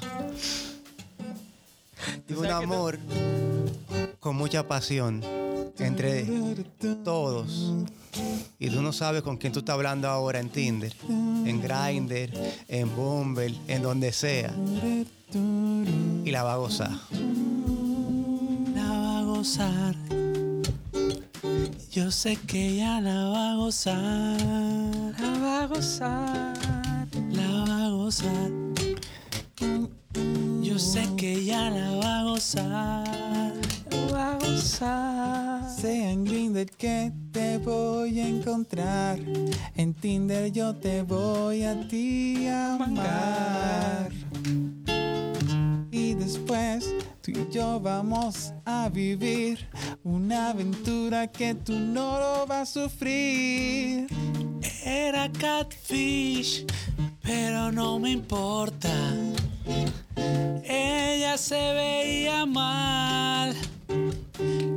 Y un amor con mucha pasión entre todos. Y tú no sabes con quién tú estás hablando ahora en Tinder, en Grindr, en Bumble, en donde sea. Y la va a gozar. La va a gozar. Yo sé que ella la va a gozar. La va a gozar. La va a gozar. Yo sé que ella la va a gozar. Va a gozar. Sea en Grindr que te voy a encontrar. En Tinder yo te voy a ti amar. Y después tú y yo vamos a vivir una aventura que tú no lo vas a sufrir. Era catfish, pero no me importa. Ella se veía mal,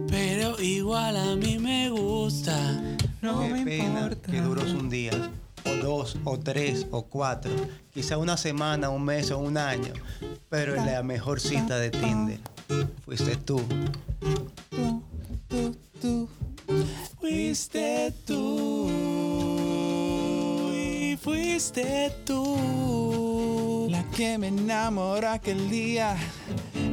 pero igual a mí me gusta. No Qué me pena importa. que duró un día, o dos, o tres, o cuatro, quizá una semana, un mes o un año, pero la mejor cita de Tinder fuiste tú. Fuiste tú y fuiste tú. La que me enamoró aquel día,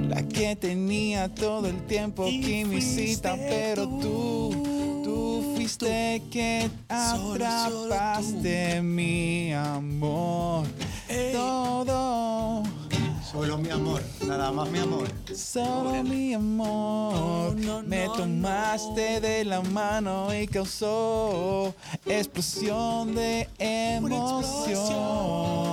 la que tenía todo el tiempo aquí mi cita, pero tú, tú fuiste que Solo, solo atrapaste mi amor. Ey. Todo, Solo mi amor, nada más mi amor. solo mi amor. No, no, me no, tomaste de la mano y causó explosión de emoción.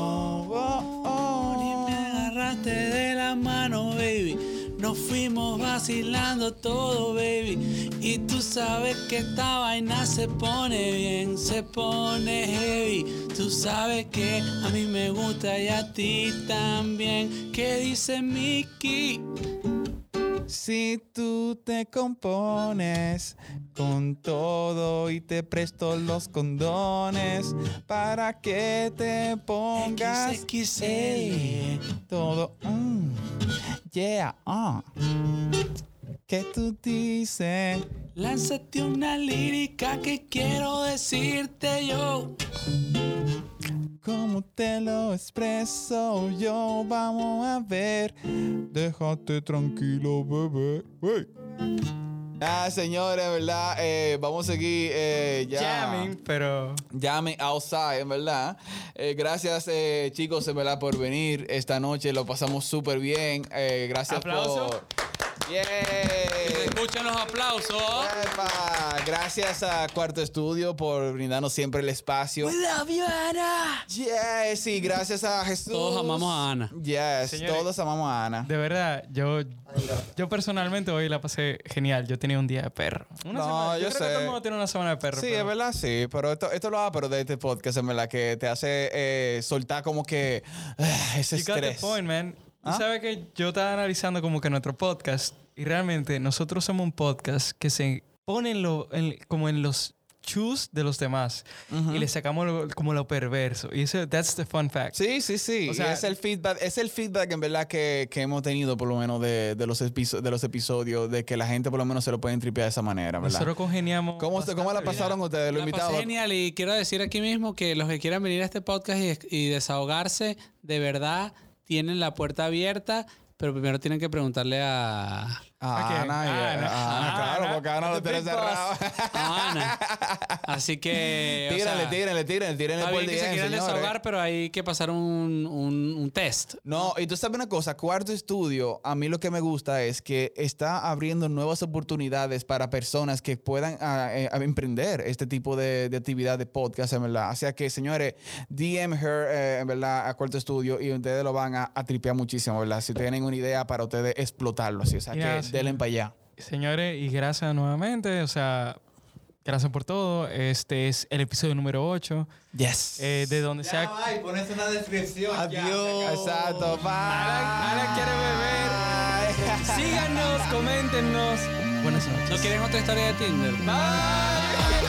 Agarraste de la mano, baby. Nos fuimos vacilando todo, baby. Y tú sabes que esta vaina se pone bien, se pone heavy. Tú sabes que a mí me gusta y a ti también. ¿Qué dice Mickey? Si tú te compones con todo y te presto los condones para que te pongas XXL. ey, todo. mm, yeah, ah. ¿Qué tú dices? Lánzate una lírica que quiero decirte yo. ¿Cómo te lo expreso yo? Vamos a ver. Déjate tranquilo, bebé. Hey. Ah, señores, ¿verdad? Eh, vamos a seguir eh, ya. Jamming, pero... Llame outside, en verdad. Eh, gracias, eh, chicos, en verdad, por venir esta noche. Lo pasamos súper bien. Gracias Aplauso. por. ¡Yeah! Escuchen los aplausos. Epa, Gracias a Cuarto Estudio por brindarnos siempre el espacio. love you, Ana. Yes, sí, gracias a Jesús. Todos amamos a Ana. Yes, Señores, todos amamos a Ana. De verdad, yo, yo personalmente hoy la pasé genial. Yo tenía un día de perro. Una No, semana- yo creo sé. que todo el mundo tiene una semana de perro. Sí, pero- es verdad, sí, pero esto, esto lo hago pero de este podcast, en verdad, que te hace eh, soltar como que ah, ese You got the estrés. point, man. Tú ¿Ah? sabes que yo estaba analizando como que nuestro podcast y realmente nosotros somos un podcast que se pone en lo, en- como en los shoes de los demás y le sacamos lo- como lo perverso. Y eso, that's the fun fact. Sí, sí, sí. O sea- es el feedback, es el feedback en verdad que, que hemos tenido por lo menos de, de los de los episodios, de que la gente por lo menos se lo puede tripear de esa manera, ¿verdad? Nosotros congeniamos. ¿Cómo, se- ¿Cómo la pasaron ustedes, pasé invitados? genial y quiero decir aquí mismo que los que quieran venir a este podcast y, y desahogarse, de verdad, tienen la puerta abierta, pero primero tienen que preguntarle a, ¿A quién? Ana, y- Ah, Ana. ah, Ah, claro, porque Ana lo tiene cerrado. a Ana. Así que... tírenle, tírenle, tírenle Está por que se señores. desahogar, pero hay que pasar un, un- un test. No, y tú sabes una cosa, Cuarto Estudio, a mí lo que me gusta es que está abriendo nuevas oportunidades para personas que puedan eh, emprender este tipo de, de actividad de podcast, en verdad. O sea que, señores, DM her, eh, en verdad, a Cuarto Estudio y ustedes lo van a, a tripear muchísimo, ¿verdad? Si tienen una idea para ustedes explotarlo, así. O sea que sí. denle para allá. Señores, y gracias nuevamente. O sea, gracias por todo. Este es el episodio número 8. Yes. eh, de donde sea. y pones una descripción. Adiós. Exacto. Bye. Alan quiere beber. Síganos, coméntenos. Buenas noches. ¿No quieren otra historia de Tinder? Bye.